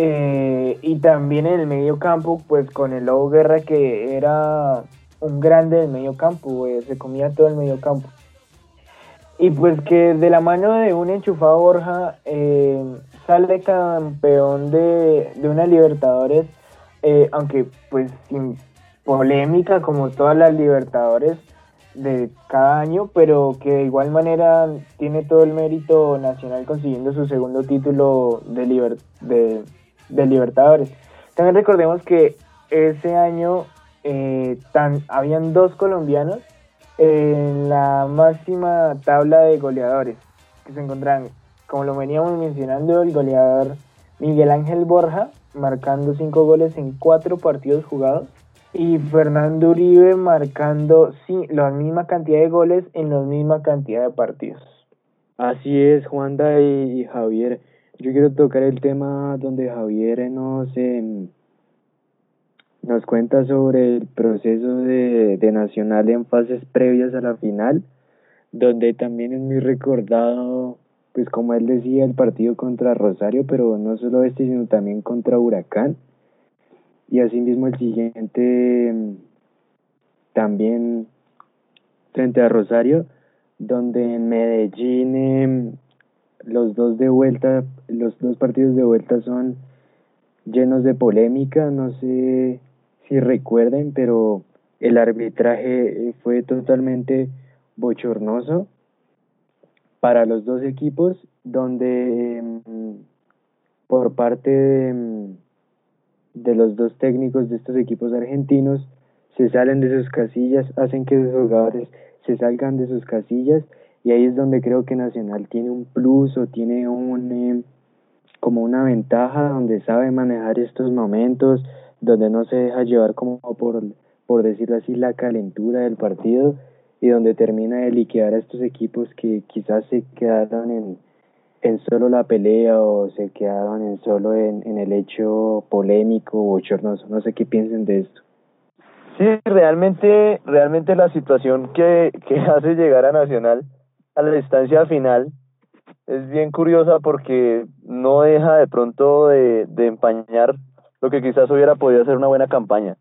eh, y también en el medio campo, pues con el Lobo Guerra que era un grande del medio campo, se comía todo el medio campo. Y pues que de la mano de un enchufado Borja eh, sale campeón de, de una Libertadores, aunque pues sin polémica como todas las Libertadores de cada año, pero que de igual manera tiene todo el mérito nacional consiguiendo su segundo título de, de, Libertadores. También recordemos que ese año eh, habían dos colombianos en la máxima tabla de goleadores que se encontraban, como lo veníamos mencionando, el goleador Miguel Ángel Borja, marcando cinco goles en cuatro partidos jugados y Fernando Uribe marcando sí, la misma cantidad de goles en la misma cantidad de partidos. Así es, Juanda y, Javier. Yo quiero tocar el tema donde Javier nos, em, nos cuenta sobre el proceso de, de Nacional en fases previas a la final, donde también es muy recordado, pues como él decía, el partido contra Rosario, pero no solo este, sino también contra Huracán. Y asimismo el siguiente también frente a Rosario, donde en Medellín em, los dos de vuelta, los dos partidos de vuelta son llenos de polémica, no sé si recuerden, pero el arbitraje fue totalmente bochornoso para los dos equipos, donde em, por parte de em, de los dos técnicos de estos equipos argentinos se salen de sus casillas, hacen que sus jugadores se salgan de sus casillas y ahí es donde creo que Nacional tiene un plus o tiene un eh, como una ventaja donde sabe manejar estos momentos, donde no se deja llevar como por por decirlo así la calentura del partido y donde termina de liquidar a estos equipos que quizás se quedaron en, en solo la pelea o se quedaron en solo en, en el hecho polémico o bochornoso. No sé qué piensen de esto. Sí, realmente, realmente la situación que, que hace llegar a Nacional a la distancia final es bien curiosa porque no deja de pronto de, empañar lo que quizás hubiera podido ser una buena campaña.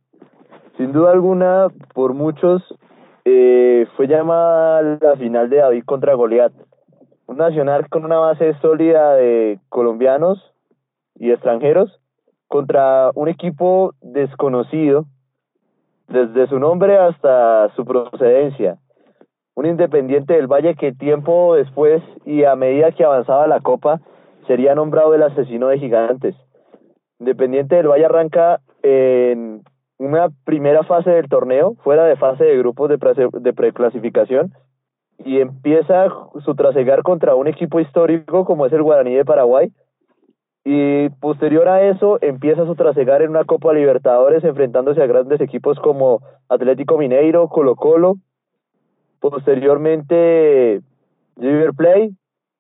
Sin duda alguna, por muchos, eh, fue llamada la final de David contra Goliat. Un nacional con una base sólida de colombianos y extranjeros contra un equipo desconocido desde su nombre hasta su procedencia. Un Independiente del Valle que tiempo después y a medida que avanzaba la Copa sería nombrado el asesino de gigantes. Independiente del Valle arranca en una primera fase del torneo, fuera de fase de grupos de, pre de preclasificación, y empieza su trasegar contra un equipo histórico como es el Guaraní de Paraguay, y posterior a eso empieza su trasegar en una Copa Libertadores enfrentándose a grandes equipos como Atlético Mineiro, Colo Colo, posteriormente River Play,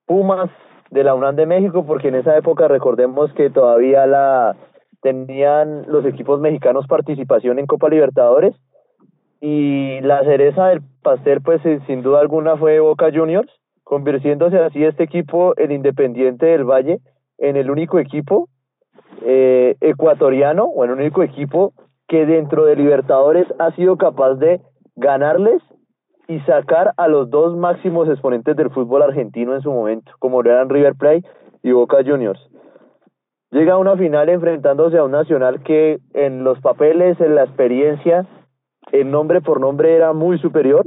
Pumas de la UNAM de México, porque en esa época recordemos que todavía la tenían los equipos mexicanos participación en Copa Libertadores. Y la cereza del pastel pues sin duda alguna fue Boca Juniors, convirtiéndose así este equipo en Independiente del Valle en el único equipo eh, ecuatoriano o en el único equipo que dentro de Libertadores ha sido capaz de ganarles y sacar a los dos máximos exponentes del fútbol argentino en su momento, como eran River Plate y Boca Juniors llega a una final enfrentándose a un Nacional que en los papeles, en la experiencia, en nombre por nombre era muy superior,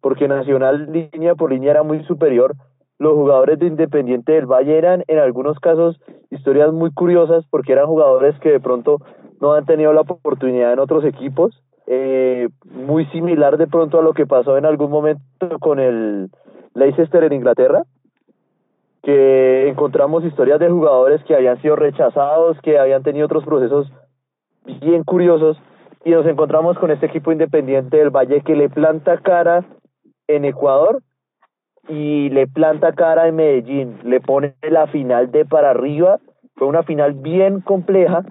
porque Nacional línea por línea era muy superior. Los jugadores de Independiente del Valle eran en algunos casos historias muy curiosas porque eran jugadores que de pronto no han tenido la oportunidad en otros equipos, eh, muy similar de pronto a lo que pasó en algún momento con el Leicester en Inglaterra, que encontramos historias de jugadores que habían sido rechazados, que habían tenido otros procesos bien curiosos y nos encontramos con este equipo independiente del Valle que le planta cara en Ecuador y le planta cara en Medellín, le pone la final de para arriba, fue una final bien compleja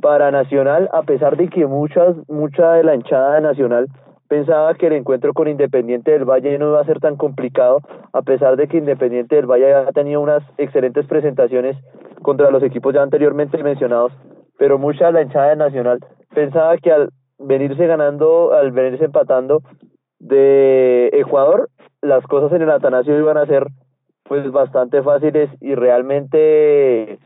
para Nacional a pesar de que muchas mucha de la hinchada de Nacional pensaba que el encuentro con Independiente del Valle no iba a ser tan complicado, a pesar de que Independiente del Valle ha tenido unas excelentes presentaciones contra los equipos ya anteriormente mencionados, pero mucha de la hinchada de Nacional pensaba que al venirse ganando, al venirse empatando de Ecuador, las cosas en el Atanasio iban a ser pues bastante fáciles y realmente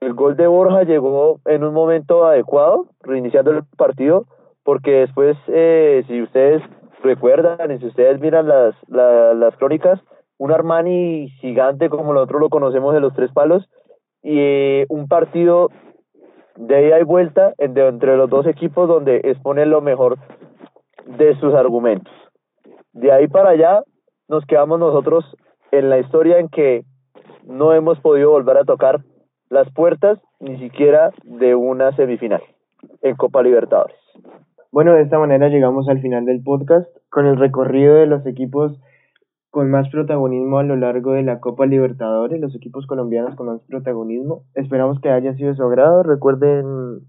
el gol de Borja llegó en un momento adecuado, reiniciando el partido, porque después, eh, si ustedes recuerdan y si ustedes miran las, las crónicas, un Armani gigante como nosotros lo conocemos de los tres palos y eh, un partido de ida y vuelta entre, entre los dos equipos donde expone lo mejor de sus argumentos. De ahí para allá nos quedamos nosotros en la historia en que no hemos podido volver a tocar las puertas ni siquiera de una semifinal en Copa Libertadores. Bueno, de esta manera llegamos al final del podcast con el recorrido de los equipos con más protagonismo a lo largo de la Copa Libertadores, los equipos colombianos con más protagonismo. Esperamos que haya sido de su agrado. Recuerden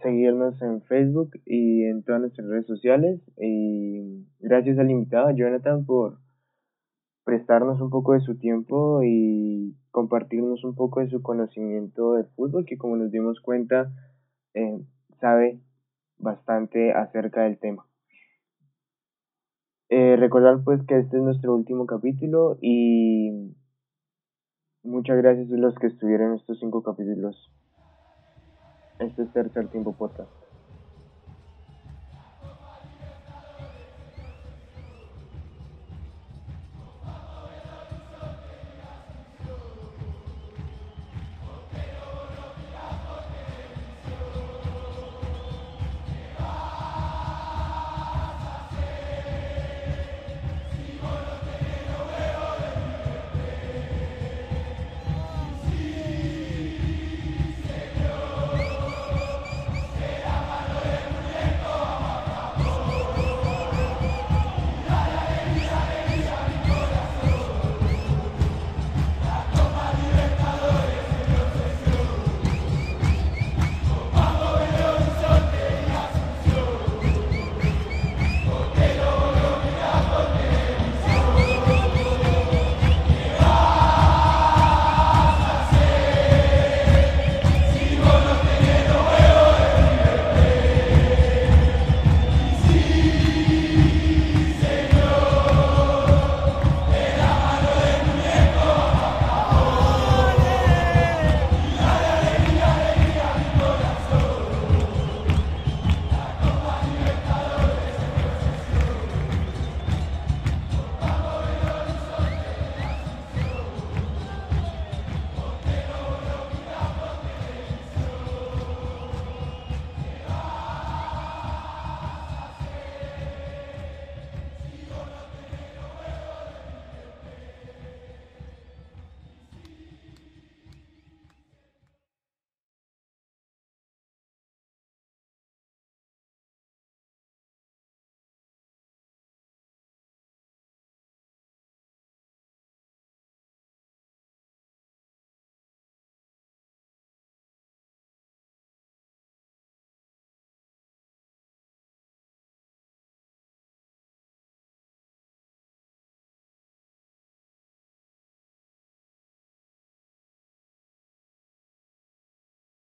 seguirnos en Facebook y en todas nuestras redes sociales. Y gracias al invitado, Jonathan, por prestarnos un poco de su tiempo y compartirnos un poco de su conocimiento del fútbol, que como nos dimos cuenta, eh, sabe bastante acerca del tema. Eh, recordar pues que este es nuestro último capítulo y muchas gracias a los que estuvieron estos cinco capítulos. Este es Tercer Tiempo Podcast.